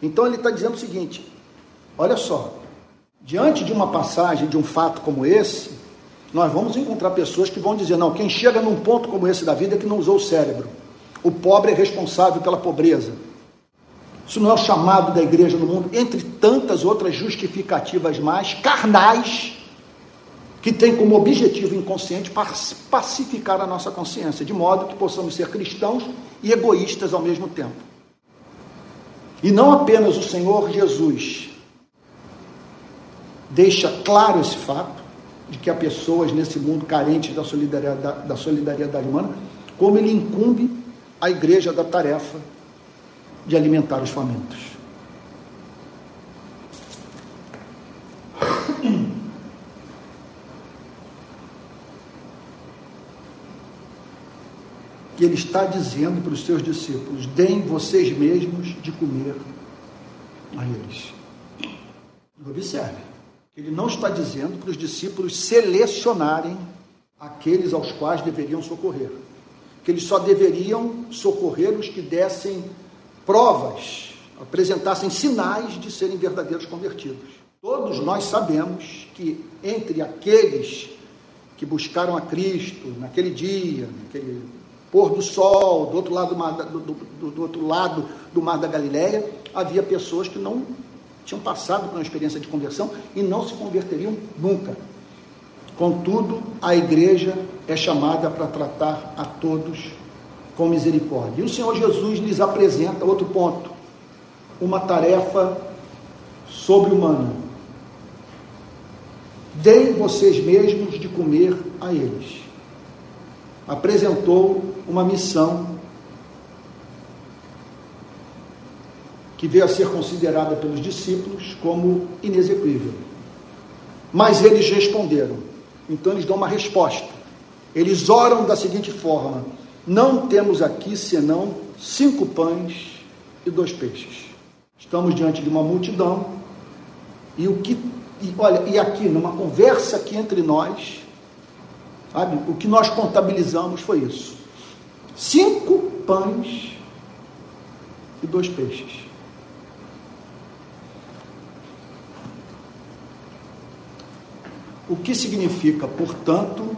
Então ele está dizendo o seguinte: olha só, diante de uma passagem, de um fato como esse, nós vamos encontrar pessoas que vão dizer: não, quem chega num ponto como esse da vida é que não usou o cérebro. O pobre é responsável pela pobreza. Isso não é o chamado da igreja no mundo, entre tantas outras justificativas mais carnais, que tem como objetivo inconsciente pacificar a nossa consciência, de modo que possamos ser cristãos e egoístas ao mesmo tempo. E não apenas o Senhor Jesus deixa claro esse fato, de que há pessoas nesse mundo carentes da solidariedade, da solidariedade humana, como ele incumbe a igreja da tarefa de alimentar os famintos. que ele está dizendo para os seus discípulos: deem vocês mesmos de comer a eles. Observe, ele não está dizendo para os discípulos selecionarem aqueles aos quais deveriam socorrer, que eles só deveriam socorrer os que dessem provas, apresentassem sinais de serem verdadeiros convertidos. Todos nós sabemos que entre aqueles que buscaram a Cristo naquele dia, naquele pôr do sol, do outro lado do, mar, do, do, do outro lado do mar da Galileia, havia pessoas que não tinham passado por uma experiência de conversão e não se converteriam nunca. Contudo, a igreja é chamada para tratar a todos com misericórdia. E o Senhor Jesus lhes apresenta outro ponto, uma tarefa sobre-humana. Deem vocês mesmos de comer a eles. Apresentou uma missão que veio a ser considerada pelos discípulos como inexequível. Mas eles responderam. Então eles dão uma resposta. Eles oram da seguinte forma: Não temos aqui senão cinco pães e dois peixes. Estamos diante de uma multidão e o que e olha, e aqui numa conversa aqui entre nós, sabe, o que nós contabilizamos foi isso: cinco pães e dois peixes. O que significa, portanto,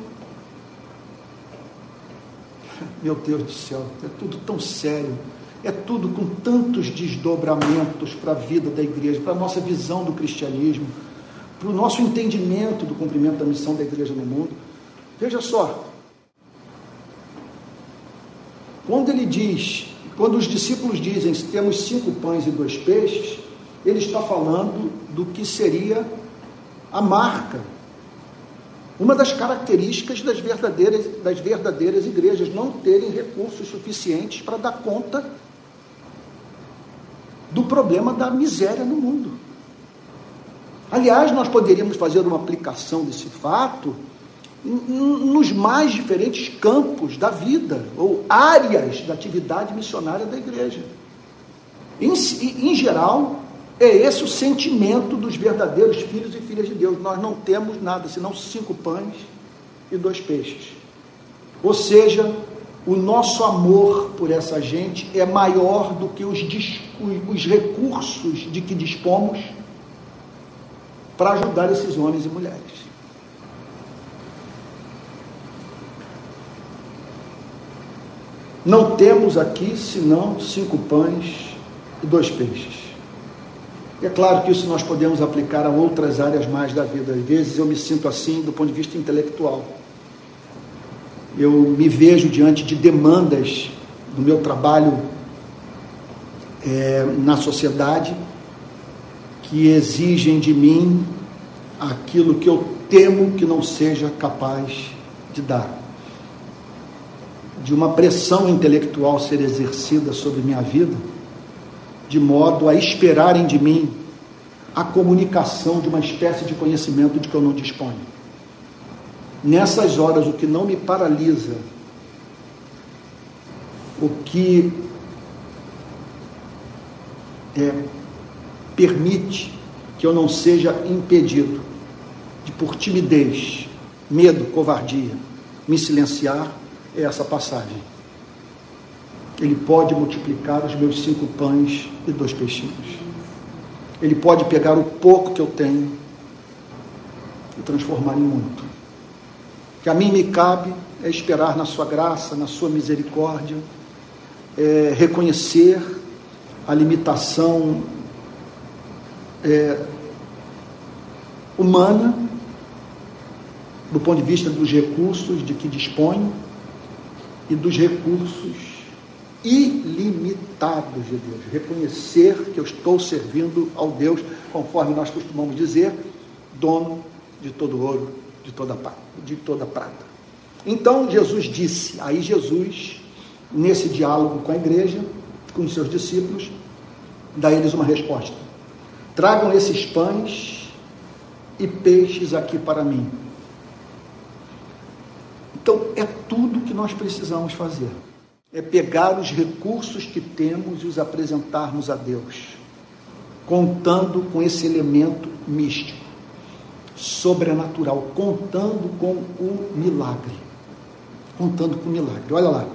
meu Deus do céu, é tudo tão sério, é tudo com tantos desdobramentos para a vida da igreja, para a nossa visão do cristianismo, para o nosso entendimento do cumprimento da missão da igreja no mundo. Veja só, quando ele diz, quando os discípulos dizem temos cinco pães e dois peixes, ele está falando do que seria a marca uma das características das verdadeiras, das verdadeiras igrejas, não terem recursos suficientes para dar conta do problema da miséria no mundo. Aliás, nós poderíamos fazer uma aplicação desse fato nos mais diferentes campos da vida, ou áreas da atividade missionária da igreja. Em, em geral, é esse o sentimento dos verdadeiros filhos e filhas de Deus. Nós não temos nada senão cinco pães e dois peixes. Ou seja, o nosso amor por essa gente é maior do que os, os recursos de que dispomos para ajudar esses homens e mulheres. Não temos aqui senão cinco pães e dois peixes. E é claro que isso nós podemos aplicar a outras áreas mais da vida. Às vezes eu me sinto assim do ponto de vista intelectual. Eu me vejo diante de demandas do meu trabalho é, na sociedade que exigem de mim aquilo que eu temo que não seja capaz de dar. De uma pressão intelectual ser exercida sobre minha vida de modo a esperarem de mim a comunicação de uma espécie de conhecimento de que eu não disponho. Nessas horas, o que não me paralisa, o que é, permite que eu não seja impedido de, por timidez, medo, covardia, me silenciar, é essa passagem. Ele pode multiplicar os meus cinco pães e dois peixinhos. Ele pode pegar o pouco que eu tenho e transformar em muito. O que a mim me cabe é esperar na sua graça, na sua misericórdia, é reconhecer a limitação é, humana, do ponto de vista dos recursos de que disponho e dos recursos ilimitados de Deus. Reconhecer que eu estou servindo ao Deus, conforme nós costumamos dizer, dono de todo ouro, de toda, de toda prata. Então Jesus disse, aí Jesus, nesse diálogo com a igreja, com os seus discípulos, dá eles uma resposta. Tragam esses pães e peixes aqui para mim. Então é tudo que nós precisamos fazer. É pegar os recursos que temos e os apresentarmos a Deus, contando com esse elemento místico, sobrenatural, contando com o milagre. Contando com o milagre. Olha lá.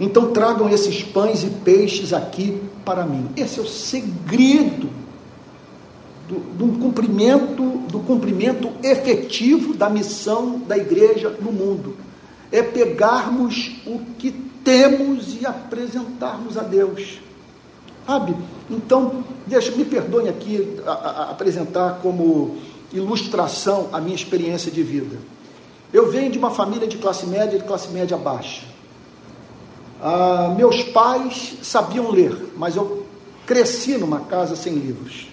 Então tragam esses pães e peixes aqui para mim. Esse é o segredo do, do, cumprimento, do cumprimento efetivo da missão da igreja no mundo. É pegarmos o que temos e apresentarmos a Deus. Sabe? Então, deixa, me perdoe aqui a, a, apresentar como ilustração a minha experiência de vida. Eu venho de uma família de classe média e de classe média baixa. Ah, meus pais sabiam ler, mas eu cresci numa casa sem livros.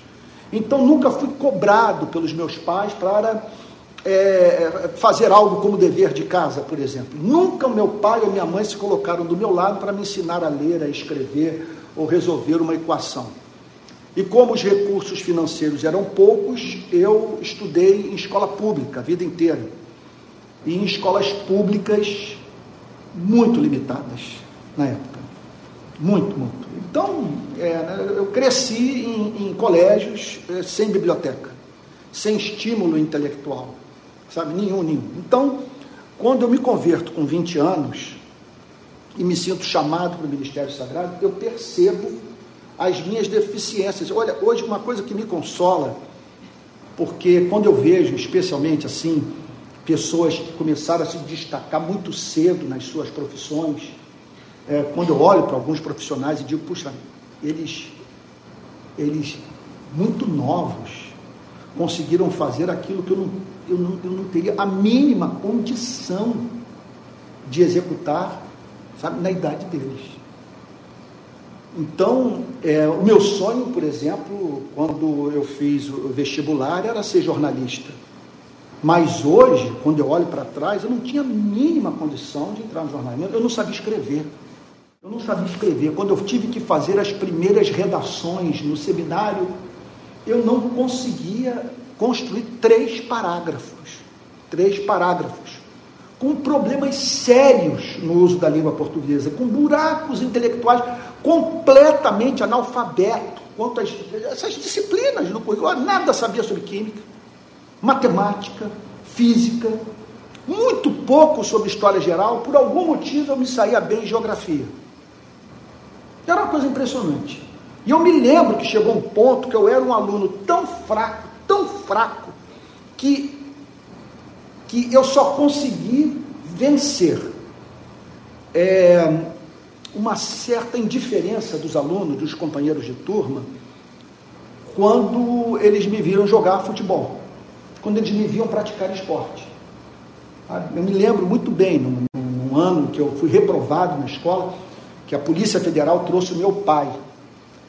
Então nunca fui cobrado pelos meus pais para é, fazer algo como dever de casa, por exemplo. Nunca meu pai ou minha mãe se colocaram do meu lado para me ensinar a ler, a escrever ou resolver uma equação. E como os recursos financeiros eram poucos, eu estudei em escola pública a vida inteira. E em escolas públicas muito limitadas na época. Muito, muito. Então, é, eu cresci em, em colégios é, sem biblioteca, sem estímulo intelectual, sabe? Nenhum, nenhum. Então, quando eu me converto com 20 anos e me sinto chamado para o Ministério Sagrado, eu percebo as minhas deficiências. Olha, hoje uma coisa que me consola, porque quando eu vejo, especialmente assim, pessoas que começaram a se destacar muito cedo nas suas profissões, é, quando eu olho para alguns profissionais e digo, puxa, eles, eles muito novos conseguiram fazer aquilo que eu não, eu não, eu não teria a mínima condição de executar, sabe, na idade deles. Então, é, o meu sonho, por exemplo, quando eu fiz o vestibular, era ser jornalista. Mas hoje, quando eu olho para trás, eu não tinha a mínima condição de entrar no jornalismo. Eu não sabia escrever. Eu não sabia escrever. Quando eu tive que fazer as primeiras redações no seminário, eu não conseguia construir três parágrafos. Três parágrafos. Com problemas sérios no uso da língua portuguesa, com buracos intelectuais, completamente analfabeto quanto a essas disciplinas no currículo. Nada sabia sobre química, matemática, física, muito pouco sobre história geral. Por algum motivo eu me saía bem em geografia. Era uma coisa impressionante. E eu me lembro que chegou um ponto que eu era um aluno tão fraco, tão fraco, que, que eu só consegui vencer é, uma certa indiferença dos alunos, dos companheiros de turma, quando eles me viram jogar futebol, quando eles me viam praticar esporte. Eu me lembro muito bem, num, num ano que eu fui reprovado na escola, que a Polícia Federal trouxe o meu pai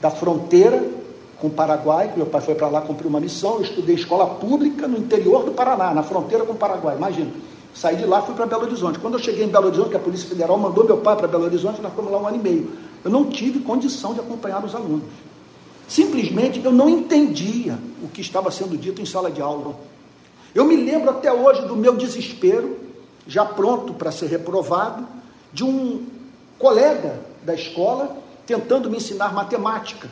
da fronteira com o Paraguai, meu pai foi para lá cumprir uma missão, eu estudei escola pública no interior do Paraná, na fronteira com o Paraguai, imagina. Saí de lá fui para Belo Horizonte. Quando eu cheguei em Belo Horizonte, a Polícia Federal mandou meu pai para Belo Horizonte, nós fomos lá um ano e meio. Eu não tive condição de acompanhar os alunos. Simplesmente eu não entendia o que estava sendo dito em sala de aula. Eu me lembro até hoje do meu desespero, já pronto para ser reprovado, de um colega da escola tentando me ensinar matemática.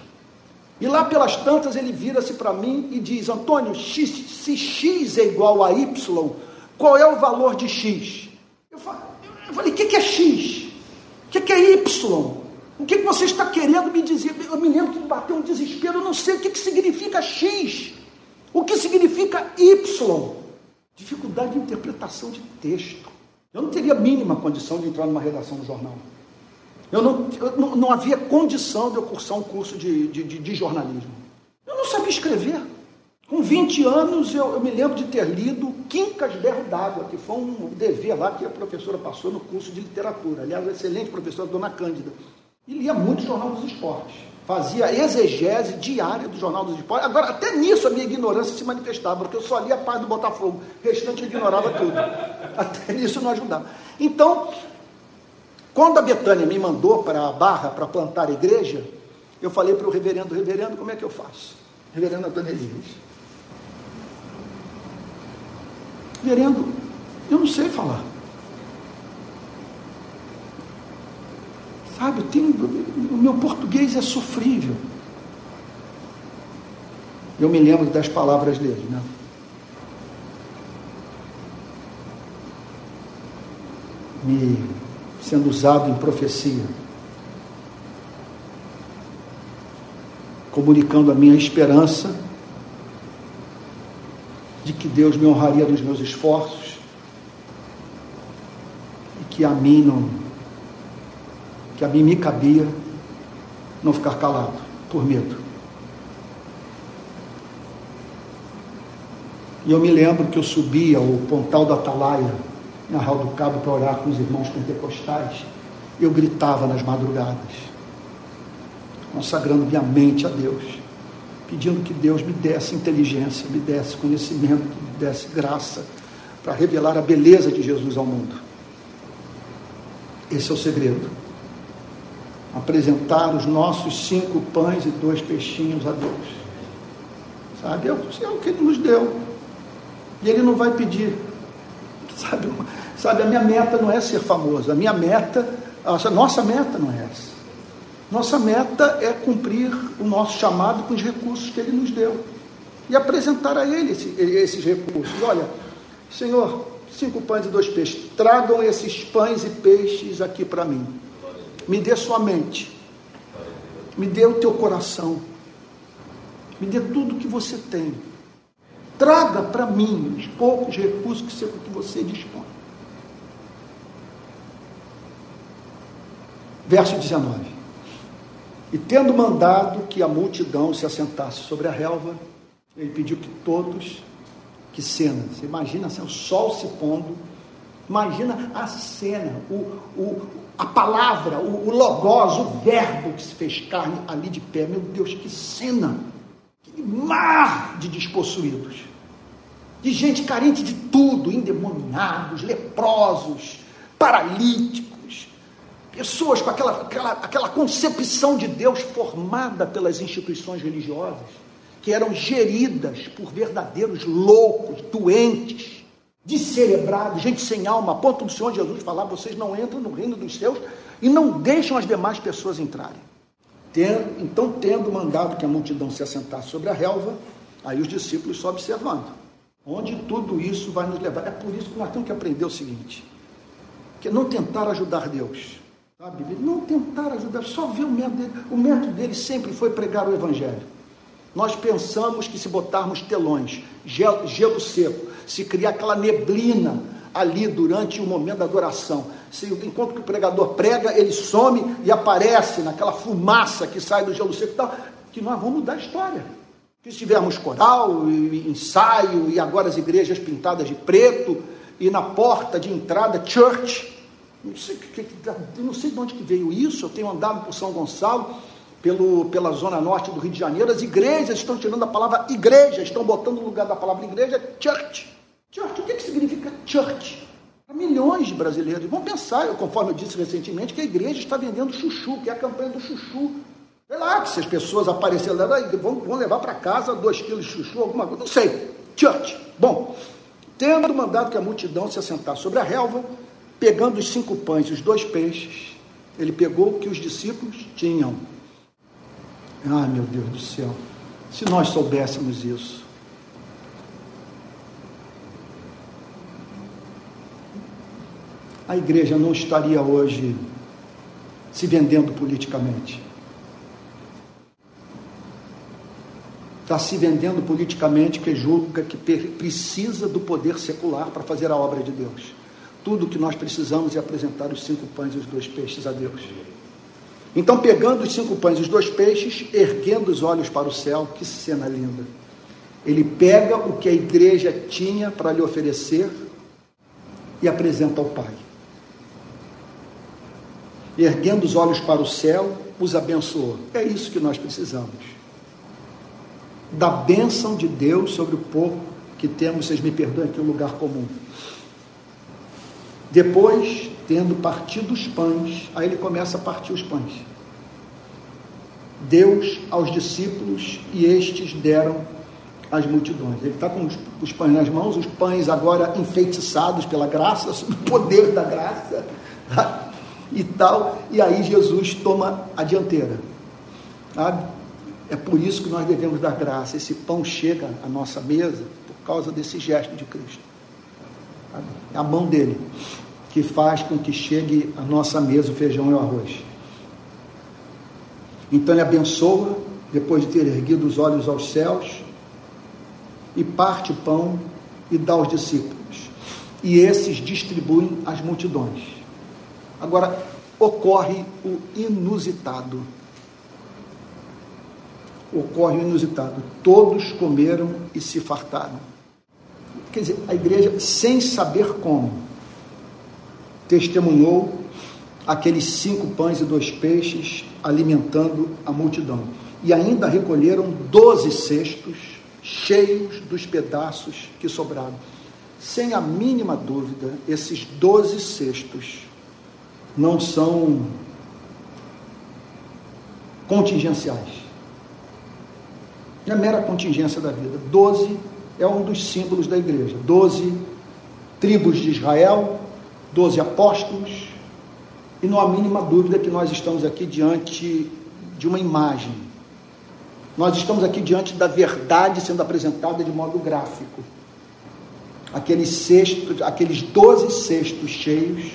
E lá pelas tantas ele vira-se para mim e diz: Antônio, x, se x é igual a y, qual é o valor de x? Eu falei: o que, é x? O que, é y? O que, você está querendo me dizer? Eu me lembro que bateu um desespero, eu não sei o que, que significa x. O que significa y? Dificuldade de interpretação de texto. Eu não teria a mínima condição de entrar numa redação do jornal. Eu não, eu não, não, havia condição de eu cursar um curso de, de, de, de jornalismo. Eu não sabia escrever. Com 20 anos, eu, eu me lembro de ter lido Quincas Berro d'Água, que foi um dever lá que a professora passou no curso de literatura. Aliás, uma excelente professora, Dona Cândida. E lia muito o Jornal dos Esportes. Fazia exegese diária do Jornal dos Esportes. Agora, até nisso a minha ignorância se manifestava, porque eu só lia a paz do Botafogo. O restante eu ignorava tudo. *laughs* Até nisso não ajudava. Então, quando a Betânia me mandou para a Barra para plantar a igreja, eu falei para o reverendo, reverendo, como é que eu faço? Reverendo Antônio Elias. Reverendo, eu não sei falar. Sabe, eu tenho, o meu português é sofrível. Eu me lembro das palavras dele, né? Me sendo usado em profecia, comunicando a minha esperança de que Deus me honraria dos meus esforços e que a mim não, que a mim me cabia não ficar calado por medo. E eu me lembro que eu subia o pontal da Atalaia, na Real do Cabo, para orar com os irmãos pentecostais. Eu gritava nas madrugadas, consagrando minha mente a Deus, pedindo que Deus me desse inteligência, me desse conhecimento, me desse graça para revelar a beleza de Jesus ao mundo. Esse é o segredo. Apresentar os nossos cinco pães e dois peixinhos a Deus. Sabe? É o que Ele nos deu. E ele não vai pedir. Sabe, a minha meta não é ser famoso, a minha meta, a nossa meta não é essa. Nossa meta é cumprir o nosso chamado com os recursos que ele nos deu e apresentar a ele esse, esses recursos. Olha, Senhor, cinco pães e dois peixes, tragam esses pães e peixes aqui para mim. Me dê sua mente, me dê o teu coração, me dê tudo que você tem Traga para mim os poucos recursos que você dispõe. Verso 19. E tendo mandado que a multidão se assentasse sobre a relva, ele pediu que todos, que cena, você imagina assim, o sol se pondo, imagina a cena, o, o, a palavra, o, o logos, o verbo que se fez carne ali de pé, meu Deus, que cena! mar de despossuídos, de gente carente de tudo, endemoniados, leprosos, paralíticos, pessoas com aquela, aquela, aquela concepção de Deus formada pelas instituições religiosas, que eram geridas por verdadeiros loucos, doentes, descerebrados, gente sem alma, a ponto do Senhor Jesus falar: vocês não entram no reino dos céus e não deixam as demais pessoas entrarem. Então, tendo mandado que a multidão se assentasse sobre a relva, aí os discípulos só observando. Onde tudo isso vai nos levar? É por isso que nós temos que aprender o seguinte: que não tentar ajudar Deus. Não tentar ajudar, só ver o método dele. O método dele sempre foi pregar o Evangelho. Nós pensamos que se botarmos telões, gelo, gelo seco, se criar aquela neblina ali durante o momento da adoração. Se, enquanto que o pregador prega, ele some e aparece naquela fumaça que sai do gelo seco e tal, que nós vamos mudar a história. Que se tivermos coral, e ensaio, e agora as igrejas pintadas de preto, e na porta de entrada, church. Não sei, não sei de onde que veio isso, eu tenho andado por São Gonçalo, pelo, pela zona norte do Rio de Janeiro, as igrejas estão tirando a palavra igreja, estão botando no lugar da palavra igreja church. Church, o que, que significa church? Para milhões de brasileiros. Vão pensar, conforme eu disse recentemente, que a igreja está vendendo chuchu, que é a campanha do chuchu. Sei lá, que se as pessoas aparecerem lá, vão, vão levar para casa dois quilos de chuchu, alguma coisa, não sei. Church. Bom, tendo mandado que a multidão se assentasse sobre a relva, pegando os cinco pães e os dois peixes, ele pegou o que os discípulos tinham. Ah, meu Deus do céu, se nós soubéssemos isso. a igreja não estaria hoje se vendendo politicamente. Está se vendendo politicamente que julga que precisa do poder secular para fazer a obra de Deus. Tudo o que nós precisamos é apresentar os cinco pães e os dois peixes a Deus. Então, pegando os cinco pães e os dois peixes, erguendo os olhos para o céu, que cena linda. Ele pega o que a igreja tinha para lhe oferecer e apresenta ao Pai erguendo os olhos para o céu, os abençoou. É isso que nós precisamos. Da bênção de Deus sobre o pouco que temos, vocês me perdoem aqui, um lugar comum. Depois, tendo partido os pães, aí ele começa a partir os pães. Deus aos discípulos e estes deram às multidões. Ele está com os, os pães nas mãos, os pães agora enfeitiçados pela graça, *laughs* sob o poder da graça *laughs* e tal, e aí Jesus toma a dianteira. É por isso que nós devemos dar graça. Esse pão chega à nossa mesa por causa desse gesto de Cristo. É a mão dele que faz com que chegue à nossa mesa o feijão e o arroz. Então ele abençoa, depois de ter erguido os olhos aos céus, e parte o pão e dá aos discípulos. E esses distribuem às multidões. Agora, ocorre o inusitado. Ocorre o inusitado. Todos comeram e se fartaram. Quer dizer, a igreja, sem saber como, testemunhou aqueles cinco pães e dois peixes alimentando a multidão. E ainda recolheram doze cestos cheios dos pedaços que sobraram. Sem a mínima dúvida, esses doze cestos não são contingenciais. É mera contingência da vida. Doze é um dos símbolos da igreja. Doze tribos de Israel, doze apóstolos, e não há mínima dúvida que nós estamos aqui diante de uma imagem. Nós estamos aqui diante da verdade sendo apresentada de modo gráfico. Aqueles cestos, aqueles doze cestos cheios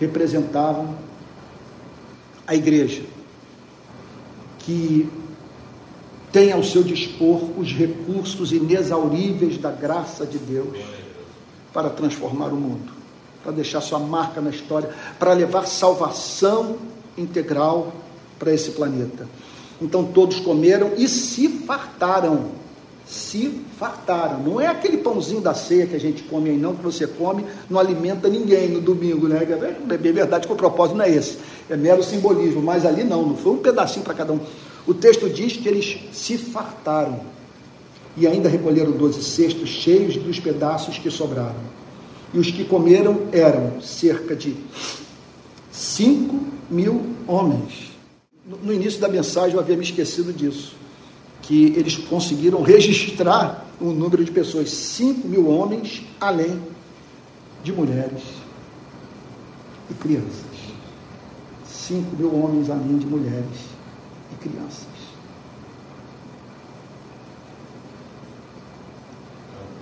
representavam a igreja, que tem ao seu dispor os recursos inexauríveis da graça de Deus para transformar o mundo, para deixar sua marca na história, para levar salvação integral para esse planeta. Então todos comeram e se fartaram se fartaram. Não é aquele pãozinho da ceia que a gente come aí, não, que você come, não alimenta ninguém no domingo, né? É bem verdade que o propósito não é esse, é mero simbolismo, mas ali não, não foi um pedacinho para cada um. O texto diz que eles se fartaram e ainda recolheram doze cestos cheios dos pedaços que sobraram. E os que comeram eram cerca de cinco mil homens. No início da mensagem eu havia me esquecido disso que eles conseguiram registrar um número de pessoas, 5 mil homens, além de mulheres e crianças. 5 mil homens além de mulheres e crianças.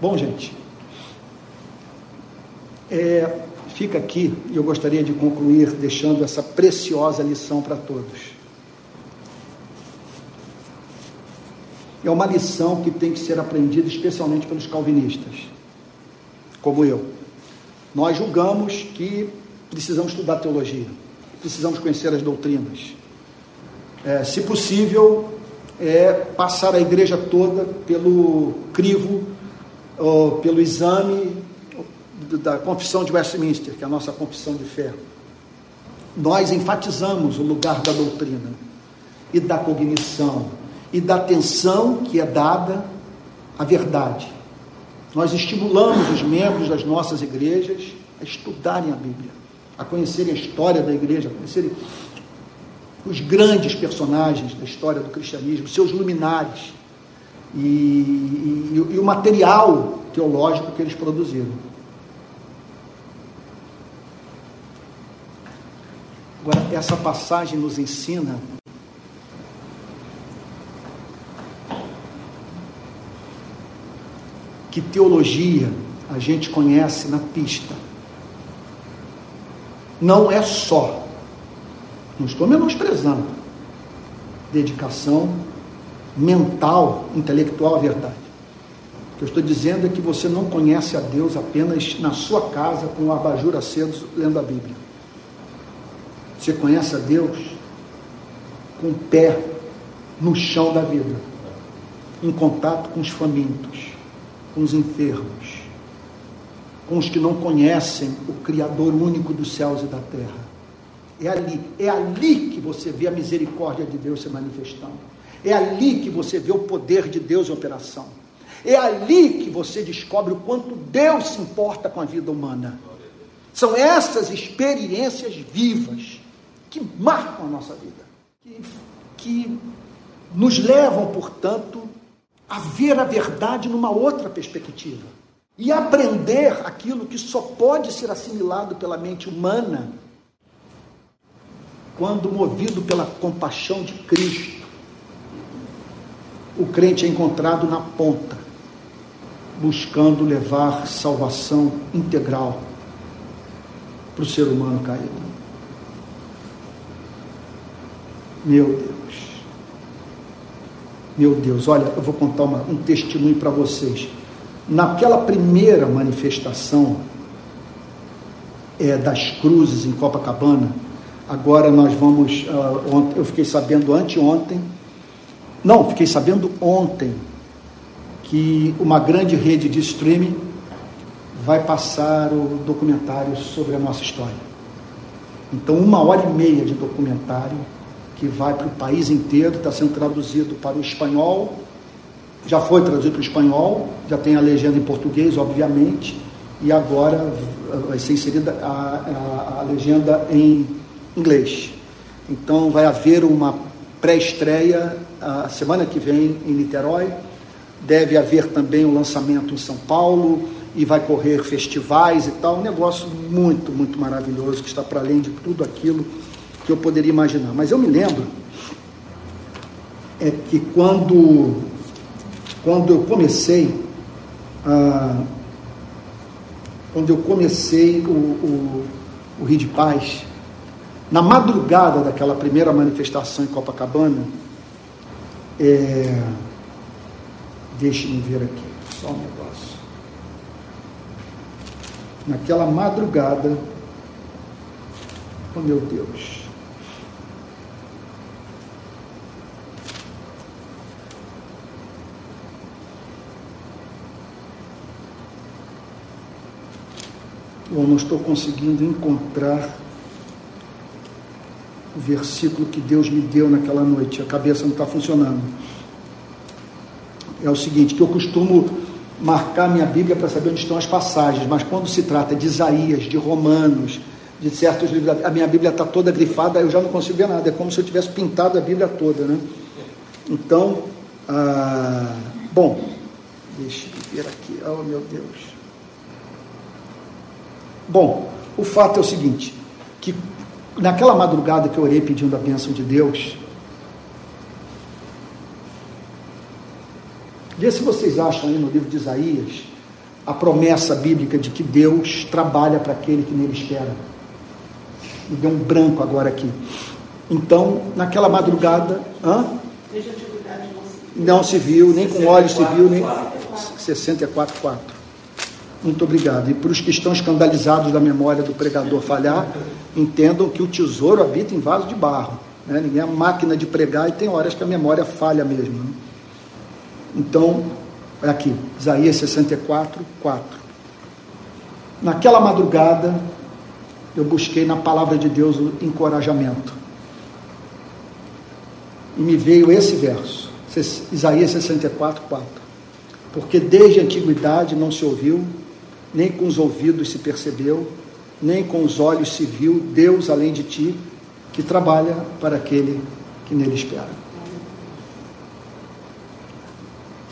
Bom, gente, é, fica aqui e eu gostaria de concluir deixando essa preciosa lição para todos. é uma lição que tem que ser aprendida especialmente pelos calvinistas, como eu. Nós julgamos que precisamos estudar teologia, precisamos conhecer as doutrinas. É, se possível, é passar a igreja toda pelo crivo, pelo exame da confissão de Westminster, que é a nossa confissão de fé. Nós enfatizamos o lugar da doutrina e da cognição e da atenção que é dada à verdade. Nós estimulamos os membros das nossas igrejas a estudarem a Bíblia, a conhecerem a história da igreja, a conhecerem os grandes personagens da história do cristianismo, seus luminares e, e, e o material teológico que eles produziram. Agora, essa passagem nos ensina que teologia a gente conhece na pista. Não é só, não estou menosprezando, dedicação mental, intelectual à verdade. O que eu estou dizendo é que você não conhece a Deus apenas na sua casa com o abajur aceso lendo a Bíblia. Você conhece a Deus com o pé no chão da vida, em contato com os famintos, com os enfermos, com os que não conhecem o Criador único dos céus e da terra. É ali, é ali que você vê a misericórdia de Deus se manifestando. É ali que você vê o poder de Deus em operação. É ali que você descobre o quanto Deus se importa com a vida humana. São essas experiências vivas que marcam a nossa vida, que, que nos levam, portanto, a ver a verdade numa outra perspectiva e aprender aquilo que só pode ser assimilado pela mente humana quando movido pela compaixão de Cristo, o crente é encontrado na ponta, buscando levar salvação integral para o ser humano caído. Meu Deus. Meu Deus, olha, eu vou contar uma, um testemunho para vocês. Naquela primeira manifestação é, das cruzes em Copacabana, agora nós vamos. Uh, eu fiquei sabendo anteontem, não, fiquei sabendo ontem, que uma grande rede de streaming vai passar o documentário sobre a nossa história. Então, uma hora e meia de documentário que vai para o país inteiro, está sendo traduzido para o espanhol, já foi traduzido para o espanhol, já tem a legenda em português, obviamente, e agora vai ser inserida a, a, a legenda em inglês. Então vai haver uma pré-estreia a semana que vem em Niterói, deve haver também o um lançamento em São Paulo e vai correr festivais e tal, um negócio muito, muito maravilhoso que está para além de tudo aquilo que eu poderia imaginar. Mas eu me lembro é que quando, quando eu comecei a, quando eu comecei o, o, o Rio de Paz, na madrugada daquela primeira manifestação em Copacabana, é, deixe-me ver aqui, só um negócio. Naquela madrugada, oh meu Deus, eu não estou conseguindo encontrar o versículo que Deus me deu naquela noite. A cabeça não está funcionando. É o seguinte, que eu costumo marcar minha Bíblia para saber onde estão as passagens, mas quando se trata de Isaías, de Romanos, de certos livros, a minha Bíblia está toda grifada, eu já não consigo ver nada. É como se eu tivesse pintado a Bíblia toda, né? Então, ah, bom, deixa eu ver aqui. Oh, meu Deus. Bom, o fato é o seguinte, que naquela madrugada que eu orei pedindo a bênção de Deus, vê se vocês acham aí no livro de Isaías a promessa bíblica de que Deus trabalha para aquele que nele espera. Me deu um branco agora aqui. Então, naquela madrugada, hã? Não se viu, nem com olhos se viu, nem 64, 4. Muito obrigado. E para os que estão escandalizados da memória do pregador falhar, entendam que o tesouro habita em vaso de barro. Né? Ninguém é máquina de pregar e tem horas que a memória falha mesmo. Né? Então, é aqui, Isaías 64, 4. Naquela madrugada, eu busquei na palavra de Deus o encorajamento. E me veio esse verso, Isaías 64, 4. Porque desde a antiguidade não se ouviu, nem com os ouvidos se percebeu, nem com os olhos se viu Deus além de ti, que trabalha para aquele que nele espera.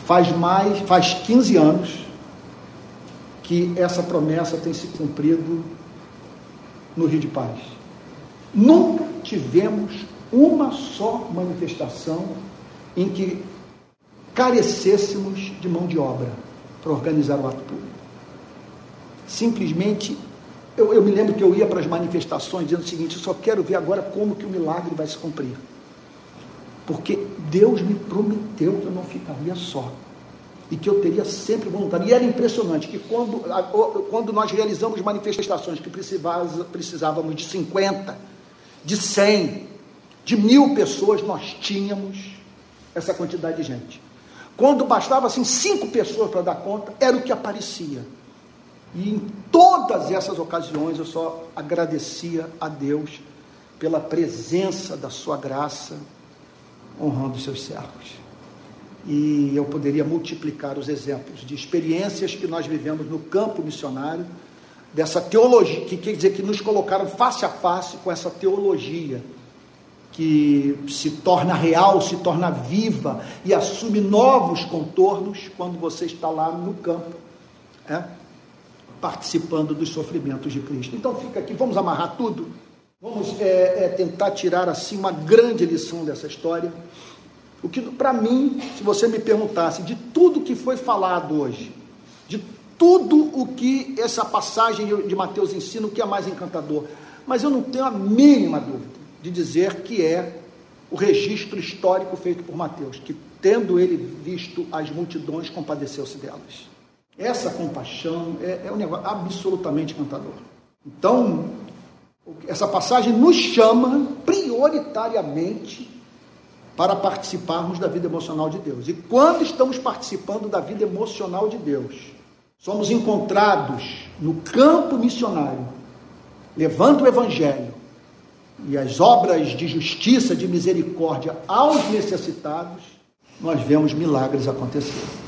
Faz mais, faz 15 anos que essa promessa tem se cumprido no Rio de Paz. Nunca tivemos uma só manifestação em que carecêssemos de mão de obra para organizar o ato público simplesmente eu, eu, me lembro que eu ia para as manifestações dizendo o seguinte: eu só quero ver agora como que o milagre vai se cumprir. Porque Deus me prometeu que eu não ficaria só. E que eu teria sempre vontade. E era impressionante que quando, quando nós realizamos manifestações que precisávamos de 50, de 100, de mil pessoas, nós tínhamos essa quantidade de gente. Quando bastava assim cinco pessoas para dar conta, era o que aparecia. E em todas essas ocasiões eu só agradecia a Deus pela presença da sua graça, honrando os seus servos. E eu poderia multiplicar os exemplos de experiências que nós vivemos no campo missionário, dessa teologia, que quer dizer que nos colocaram face a face com essa teologia que se torna real, se torna viva e assume novos contornos quando você está lá no campo. É? Participando dos sofrimentos de Cristo. Então fica aqui, vamos amarrar tudo? Vamos é, é, tentar tirar assim uma grande lição dessa história. O que, para mim, se você me perguntasse de tudo que foi falado hoje, de tudo o que essa passagem de Mateus ensina, o que é mais encantador, mas eu não tenho a mínima dúvida de dizer que é o registro histórico feito por Mateus, que tendo ele visto as multidões, compadeceu-se delas. Essa compaixão é, é um negócio absolutamente encantador. Então, essa passagem nos chama prioritariamente para participarmos da vida emocional de Deus. E quando estamos participando da vida emocional de Deus, somos encontrados no campo missionário, levando o Evangelho e as obras de justiça, de misericórdia aos necessitados, nós vemos milagres acontecer.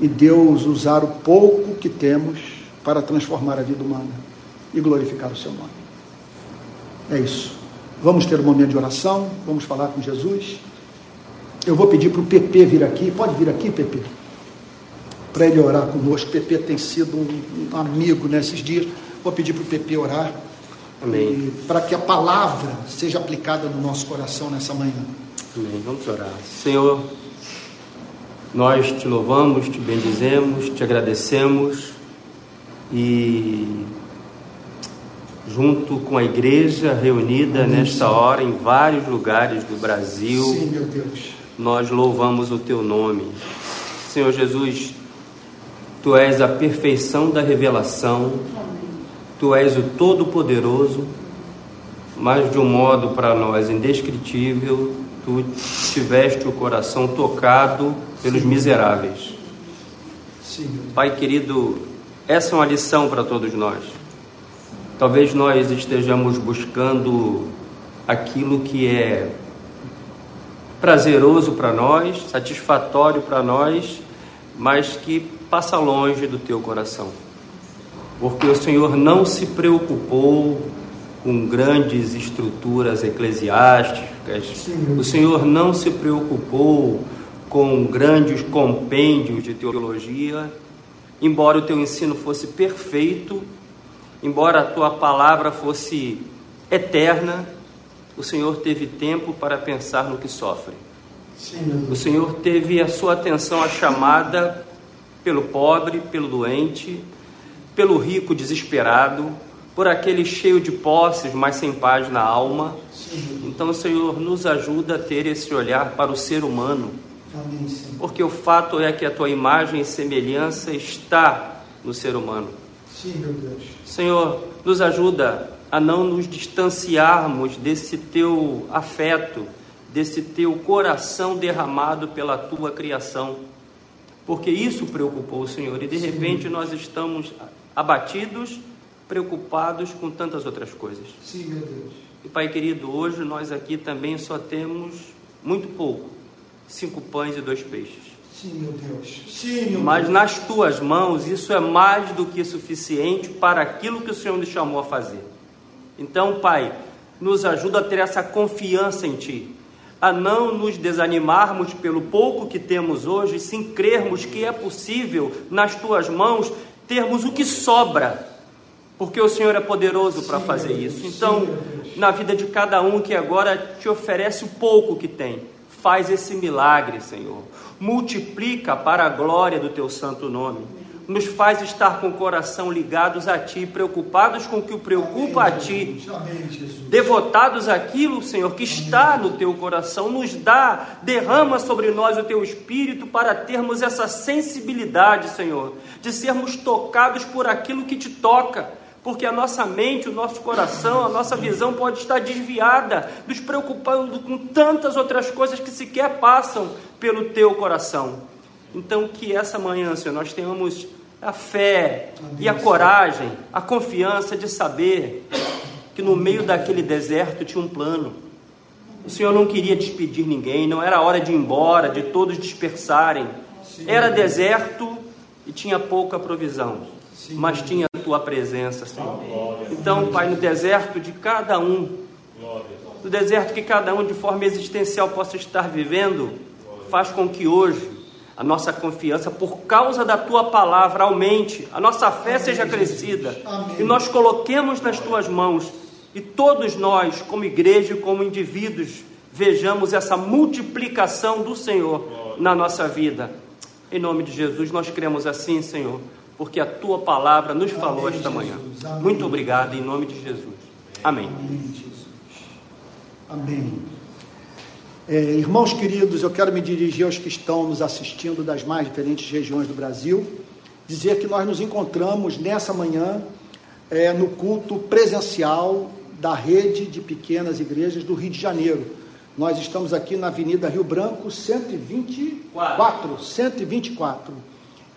E Deus usar o pouco que temos para transformar a vida humana e glorificar o seu nome. É isso. Vamos ter um momento de oração, vamos falar com Jesus. Eu vou pedir para o PP vir aqui. Pode vir aqui, PP? Para ele orar conosco. PP tem sido um amigo nesses dias. Vou pedir para o PP orar. Amém. Para que a palavra seja aplicada no nosso coração nessa manhã. Amém. Vamos orar. Senhor, nós te louvamos, te bendizemos, te agradecemos e junto com a igreja reunida Amém, nesta hora em vários lugares do Brasil. Sim, meu Deus. Nós louvamos o teu nome. Senhor Jesus, tu és a perfeição da revelação. Tu és o todo-poderoso, mas de um modo para nós indescritível, tu tiveste o coração tocado pelos Sim. miseráveis. Sim. Pai querido, essa é uma lição para todos nós. Talvez nós estejamos buscando aquilo que é prazeroso para nós, satisfatório para nós, mas que passa longe do teu coração. Porque o Senhor não se preocupou com grandes estruturas eclesiásticas, Sim. o Senhor não se preocupou com grandes compêndios de teologia, embora o teu ensino fosse perfeito Embora a tua palavra fosse eterna, o Senhor teve tempo para pensar no que sofre. Sim, o Senhor teve a sua atenção à chamada pelo pobre, pelo doente, pelo rico desesperado, por aquele cheio de posses, mas sem paz na alma. Sim. Então, Senhor, nos ajuda a ter esse olhar para o ser humano. Amém, porque o fato é que a tua imagem e semelhança está no ser humano. Sim, meu Deus. Senhor, nos ajuda a não nos distanciarmos desse teu afeto, desse teu coração derramado pela tua criação. Porque isso preocupou o Senhor e de Sim. repente nós estamos abatidos, preocupados com tantas outras coisas. Sim, meu Deus. E Pai querido, hoje nós aqui também só temos muito pouco, cinco pães e dois peixes. Sim, meu Deus. Sim, meu Mas Deus. nas tuas mãos isso é mais do que suficiente para aquilo que o Senhor nos chamou a fazer. Então, Pai, nos ajuda a ter essa confiança em Ti, a não nos desanimarmos pelo pouco que temos hoje, sim crermos que é possível nas Tuas mãos termos o que sobra, porque o Senhor é poderoso para fazer isso. Então, na vida de cada um que agora te oferece o pouco que tem, faz esse milagre, Senhor. Multiplica para a glória do teu santo nome. Nos faz estar com o coração ligados a ti, preocupados com o que o preocupa Amém, a ti, Amém, devotados àquilo, Senhor, que está no teu coração. Nos dá, derrama sobre nós o teu espírito para termos essa sensibilidade, Senhor, de sermos tocados por aquilo que te toca porque a nossa mente, o nosso coração, a nossa visão pode estar desviada, nos preocupando com tantas outras coisas que sequer passam pelo teu coração. Então, que essa manhã, Senhor, nós tenhamos a fé e a coragem, a confiança de saber que no meio daquele deserto tinha um plano. O Senhor não queria despedir ninguém, não era hora de ir embora, de todos dispersarem. Era deserto e tinha pouca provisão mas tinha a tua presença, Senhor. Então, Pai, no deserto de cada um, no deserto que cada um de forma existencial possa estar vivendo, faz com que hoje a nossa confiança, por causa da tua palavra, aumente, a nossa fé seja crescida. E nós coloquemos nas tuas mãos. E todos nós, como igreja e como indivíduos, vejamos essa multiplicação do Senhor na nossa vida. Em nome de Jesus, nós cremos assim, Senhor, porque a tua palavra nos falou esta manhã. Muito obrigado, em nome de Jesus. Amém. Amém, Jesus. Amém. É, irmãos queridos, eu quero me dirigir aos que estão nos assistindo das mais diferentes regiões do Brasil, dizer que nós nos encontramos nessa manhã é, no culto presencial da rede de pequenas igrejas do Rio de Janeiro. Nós estamos aqui na Avenida Rio Branco 124, 124.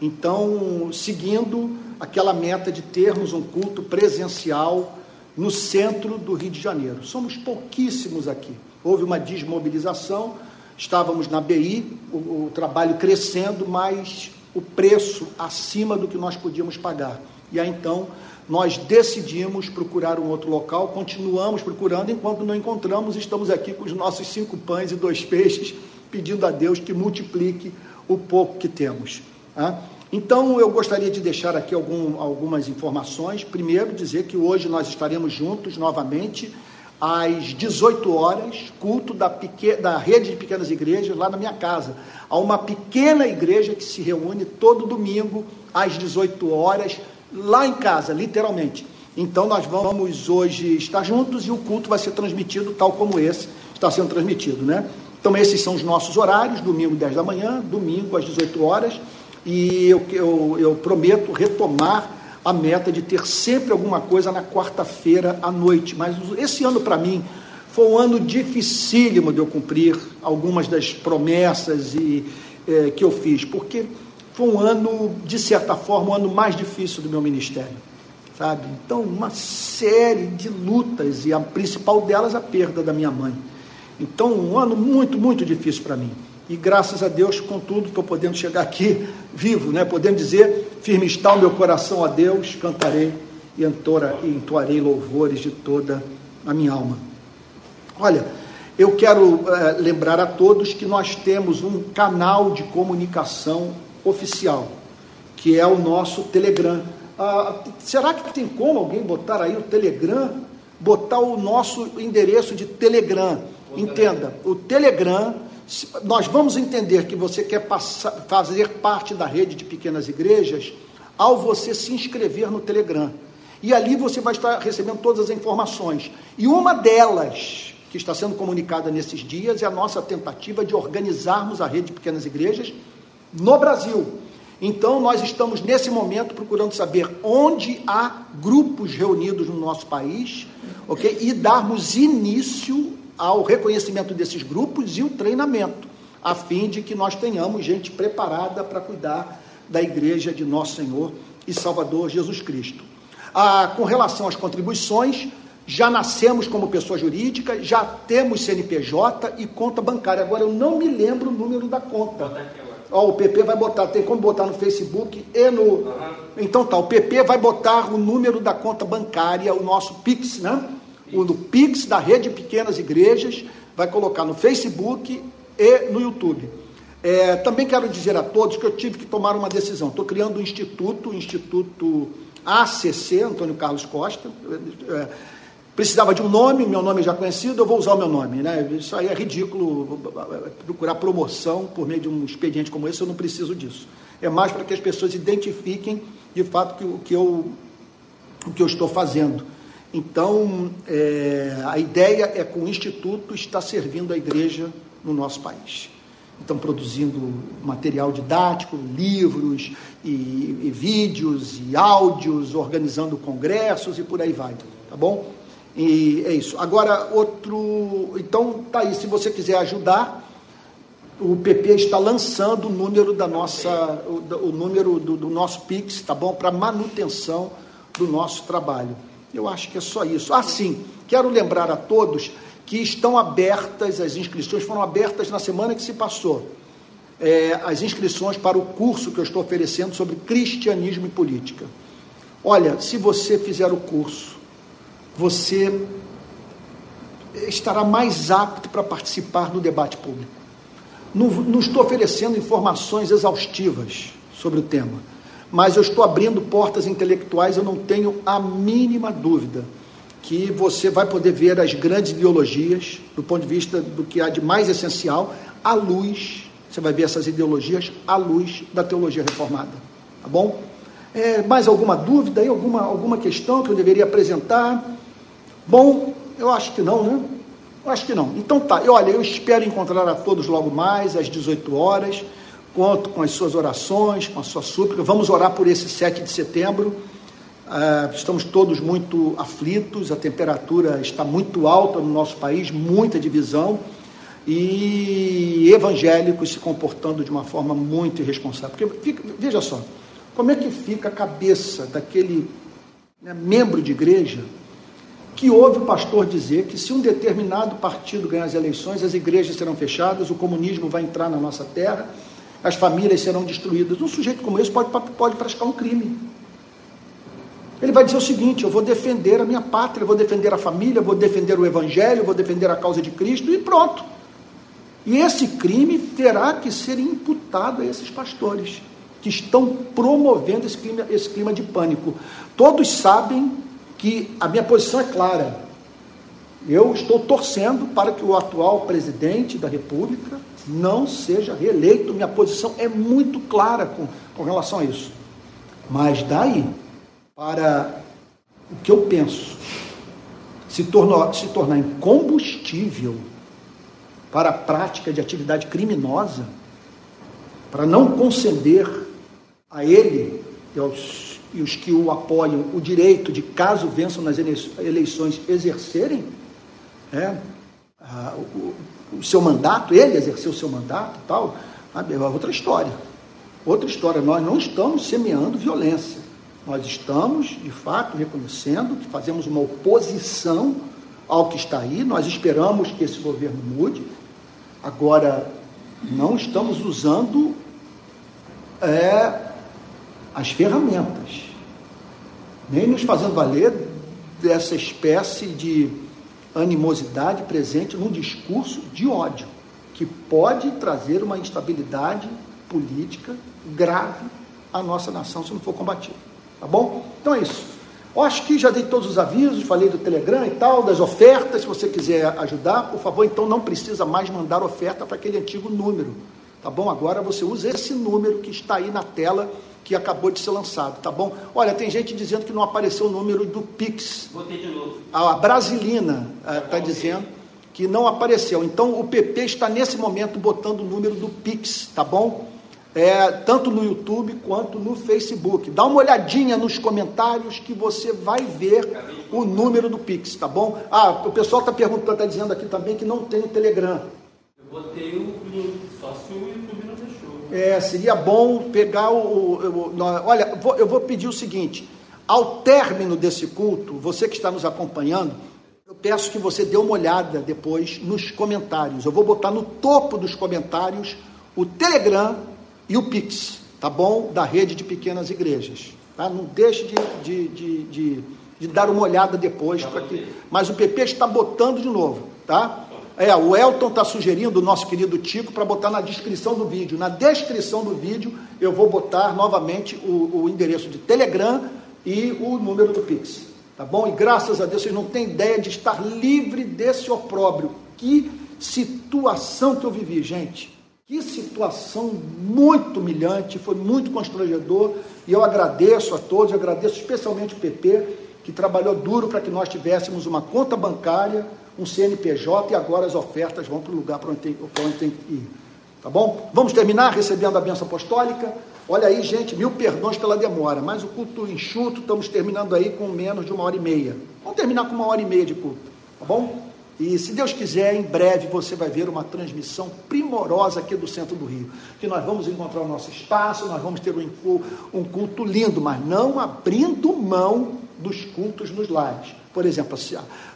Então, seguindo aquela meta de termos um culto presencial no centro do Rio de Janeiro. Somos pouquíssimos aqui. Houve uma desmobilização, estávamos na BI, o, o trabalho crescendo, mas o preço acima do que nós podíamos pagar. E aí então nós decidimos procurar um outro local, continuamos procurando, enquanto não encontramos, estamos aqui com os nossos cinco pães e dois peixes, pedindo a Deus que multiplique o pouco que temos. Então, eu gostaria de deixar aqui algum, algumas informações. Primeiro, dizer que hoje nós estaremos juntos novamente às 18 horas, culto da, peque... da rede de pequenas igrejas lá na minha casa. Há uma pequena igreja que se reúne todo domingo às 18 horas, lá em casa, literalmente. Então nós vamos hoje estar juntos e o culto vai ser transmitido tal como esse está sendo transmitido, né? Então esses são os nossos horários, domingo 10 da manhã, domingo às 18 horas, e eu, eu, eu prometo retomar a meta de ter sempre alguma coisa na quarta-feira à noite. Mas esse ano, para mim, foi um ano dificílimo de eu cumprir algumas das promessas e, é, que eu fiz, porque foi um ano, de certa forma, um ano mais difícil do meu ministério. Sabe? Então, uma série de lutas, e a principal delas, a perda da minha mãe. Então, um ano muito, muito difícil para mim. E graças a Deus, contudo, estou podendo chegar aqui vivo, né? podendo dizer: firme está o meu coração a Deus, cantarei e entoarei louvores de toda a minha alma. Olha, eu quero é, lembrar a todos que nós temos um canal de comunicação oficial, que é o nosso Telegram. Ah, será que tem como alguém botar aí o Telegram? Botar o nosso endereço de Telegram. Entenda, o Telegram nós vamos entender que você quer passar, fazer parte da rede de pequenas igrejas ao você se inscrever no Telegram. E ali você vai estar recebendo todas as informações. E uma delas, que está sendo comunicada nesses dias, é a nossa tentativa de organizarmos a rede de pequenas igrejas no Brasil. Então, nós estamos nesse momento procurando saber onde há grupos reunidos no nosso país, ok? E darmos início ao reconhecimento desses grupos e o treinamento, a fim de que nós tenhamos gente preparada para cuidar da igreja de nosso Senhor e Salvador Jesus Cristo. Ah, com relação às contribuições, já nascemos como pessoa jurídica, já temos CNPJ e conta bancária. Agora eu não me lembro o número da conta. Ó, o PP vai botar, tem como botar no Facebook e no. Uhum. Então tá, o PP vai botar o número da conta bancária, o nosso Pix, né? O do Pix da Rede Pequenas Igrejas, vai colocar no Facebook e no YouTube. É, também quero dizer a todos que eu tive que tomar uma decisão. Estou criando um instituto, o Instituto ACC, Antônio Carlos Costa. É, precisava de um nome, meu nome é já conhecido, eu vou usar o meu nome. Né? Isso aí é ridículo, procurar promoção por meio de um expediente como esse, eu não preciso disso. É mais para que as pessoas identifiquem de fato que, o, que eu, o que eu estou fazendo. Então, é, a ideia é que o Instituto está servindo a igreja no nosso país. Então, produzindo material didático, livros e, e vídeos e áudios, organizando congressos e por aí vai, tá bom? E é isso. Agora, outro. Então, tá aí. Se você quiser ajudar, o PP está lançando o número da nossa, o, o número do, do nosso Pix, tá bom? Para manutenção do nosso trabalho. Eu acho que é só isso. Ah, sim, quero lembrar a todos que estão abertas, as inscrições foram abertas na semana que se passou. É, as inscrições para o curso que eu estou oferecendo sobre cristianismo e política. Olha, se você fizer o curso, você estará mais apto para participar do debate público. Não, não estou oferecendo informações exaustivas sobre o tema mas eu estou abrindo portas intelectuais, eu não tenho a mínima dúvida que você vai poder ver as grandes ideologias, do ponto de vista do que há de mais essencial, à luz, você vai ver essas ideologias à luz da teologia reformada. Tá bom? É, mais alguma dúvida aí, alguma, alguma questão que eu deveria apresentar? Bom, eu acho que não, né? Eu acho que não. Então tá, e olha, eu espero encontrar a todos logo mais, às 18 horas. Conto com as suas orações, com a sua súplica. Vamos orar por esse 7 de setembro. Uh, estamos todos muito aflitos, a temperatura está muito alta no nosso país, muita divisão e evangélicos se comportando de uma forma muito irresponsável. Porque, fica, veja só, como é que fica a cabeça daquele né, membro de igreja que ouve o pastor dizer que se um determinado partido ganhar as eleições, as igrejas serão fechadas, o comunismo vai entrar na nossa terra, as famílias serão destruídas. Um sujeito como esse pode, pode praticar um crime. Ele vai dizer o seguinte: eu vou defender a minha pátria, vou defender a família, vou defender o evangelho, vou defender a causa de Cristo e pronto. E esse crime terá que ser imputado a esses pastores que estão promovendo esse clima, esse clima de pânico. Todos sabem que a minha posição é clara. Eu estou torcendo para que o atual presidente da República não seja reeleito. Minha posição é muito clara com, com relação a isso. Mas daí para o que eu penso se, tornou, se tornar incombustível para a prática de atividade criminosa, para não conceder a ele e, aos, e os que o apoiam o direito de, caso vençam nas eleições, exercerem é, a, o, o, seu mandato, ele exercer o seu mandato e tal, é outra história. Outra história, nós não estamos semeando violência. Nós estamos, de fato, reconhecendo que fazemos uma oposição ao que está aí, nós esperamos que esse governo mude. Agora, não estamos usando é, as ferramentas, nem nos fazendo valer dessa espécie de animosidade presente num discurso de ódio, que pode trazer uma instabilidade política grave à nossa nação se não for combatido. Tá bom? Então é isso. Eu acho que já dei todos os avisos, falei do Telegram e tal, das ofertas. Se você quiser ajudar, por favor, então não precisa mais mandar oferta para aquele antigo número. Tá bom? Agora você usa esse número que está aí na tela que acabou de ser lançado, tá bom? Olha, tem gente dizendo que não apareceu o número do Pix. Botei de novo. A Brasilina está uh, dizendo que não apareceu. Então o PP está nesse momento botando o número do Pix, tá bom? é, tanto no YouTube quanto no Facebook. Dá uma olhadinha nos comentários que você vai ver o número do Pix, tá bom? Ah, o pessoal está perguntando, está dizendo aqui também que não tem o Telegram. Eu botei É, seria bom pegar o. o, o olha, eu vou pedir o seguinte: ao término desse culto, você que está nos acompanhando, eu peço que você dê uma olhada depois nos comentários. Eu vou botar no topo dos comentários o Telegram e o Pix, tá bom? Da rede de pequenas igrejas. Tá? Não deixe de, de, de, de, de dar uma olhada depois. Tá que... Mas o PP está botando de novo, tá? É, o Elton está sugerindo, o nosso querido Tico, para botar na descrição do vídeo. Na descrição do vídeo, eu vou botar novamente o, o endereço de Telegram e o número do Pix. Tá bom? E graças a Deus, vocês não têm ideia de estar livre desse opróbrio. Que situação que eu vivi, gente. Que situação muito humilhante, foi muito constrangedor, e eu agradeço a todos, agradeço especialmente o PP, que trabalhou duro para que nós tivéssemos uma conta bancária, um CNPJ, e agora as ofertas vão para o lugar para onde, tem, para onde tem que ir. Tá bom? Vamos terminar recebendo a benção apostólica. Olha aí, gente, mil perdões pela demora, mas o culto enxuto, estamos terminando aí com menos de uma hora e meia. Vamos terminar com uma hora e meia de culto, tá bom? E se Deus quiser, em breve você vai ver uma transmissão primorosa aqui do centro do Rio. Que nós vamos encontrar o nosso espaço, nós vamos ter um culto lindo, mas não abrindo mão dos cultos nos lares. Por exemplo,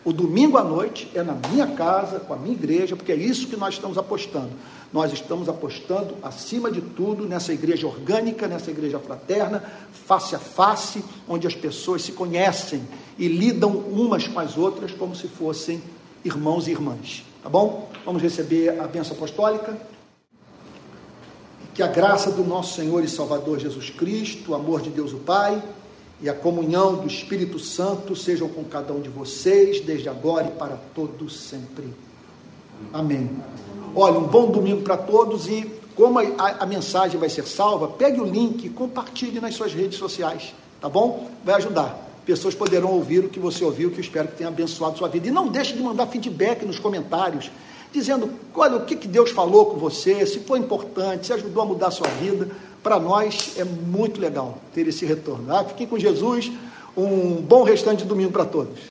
o domingo à noite é na minha casa, com a minha igreja, porque é isso que nós estamos apostando. Nós estamos apostando, acima de tudo, nessa igreja orgânica, nessa igreja fraterna, face a face, onde as pessoas se conhecem e lidam umas com as outras como se fossem irmãos e irmãs. Tá bom? Vamos receber a bênção apostólica. Que a graça do nosso Senhor e Salvador Jesus Cristo, o amor de Deus o Pai e a comunhão do Espírito Santo sejam com cada um de vocês, desde agora e para todos sempre. Amém. Olha, um bom domingo para todos e como a, a, a, mensagem vai ser salva, pegue o link e compartilhe nas suas redes sociais, tá bom? Vai ajudar. Pessoas poderão ouvir o que você ouviu, que eu espero que tenha abençoado sua vida. E não deixe de mandar feedback nos comentários, dizendo, olha, o que, que Deus falou com você, se foi importante, se ajudou a mudar a sua vida. Para nós é muito legal ter esse retorno. Ah, fiquem com Jesus. Um bom restante de domingo para todos.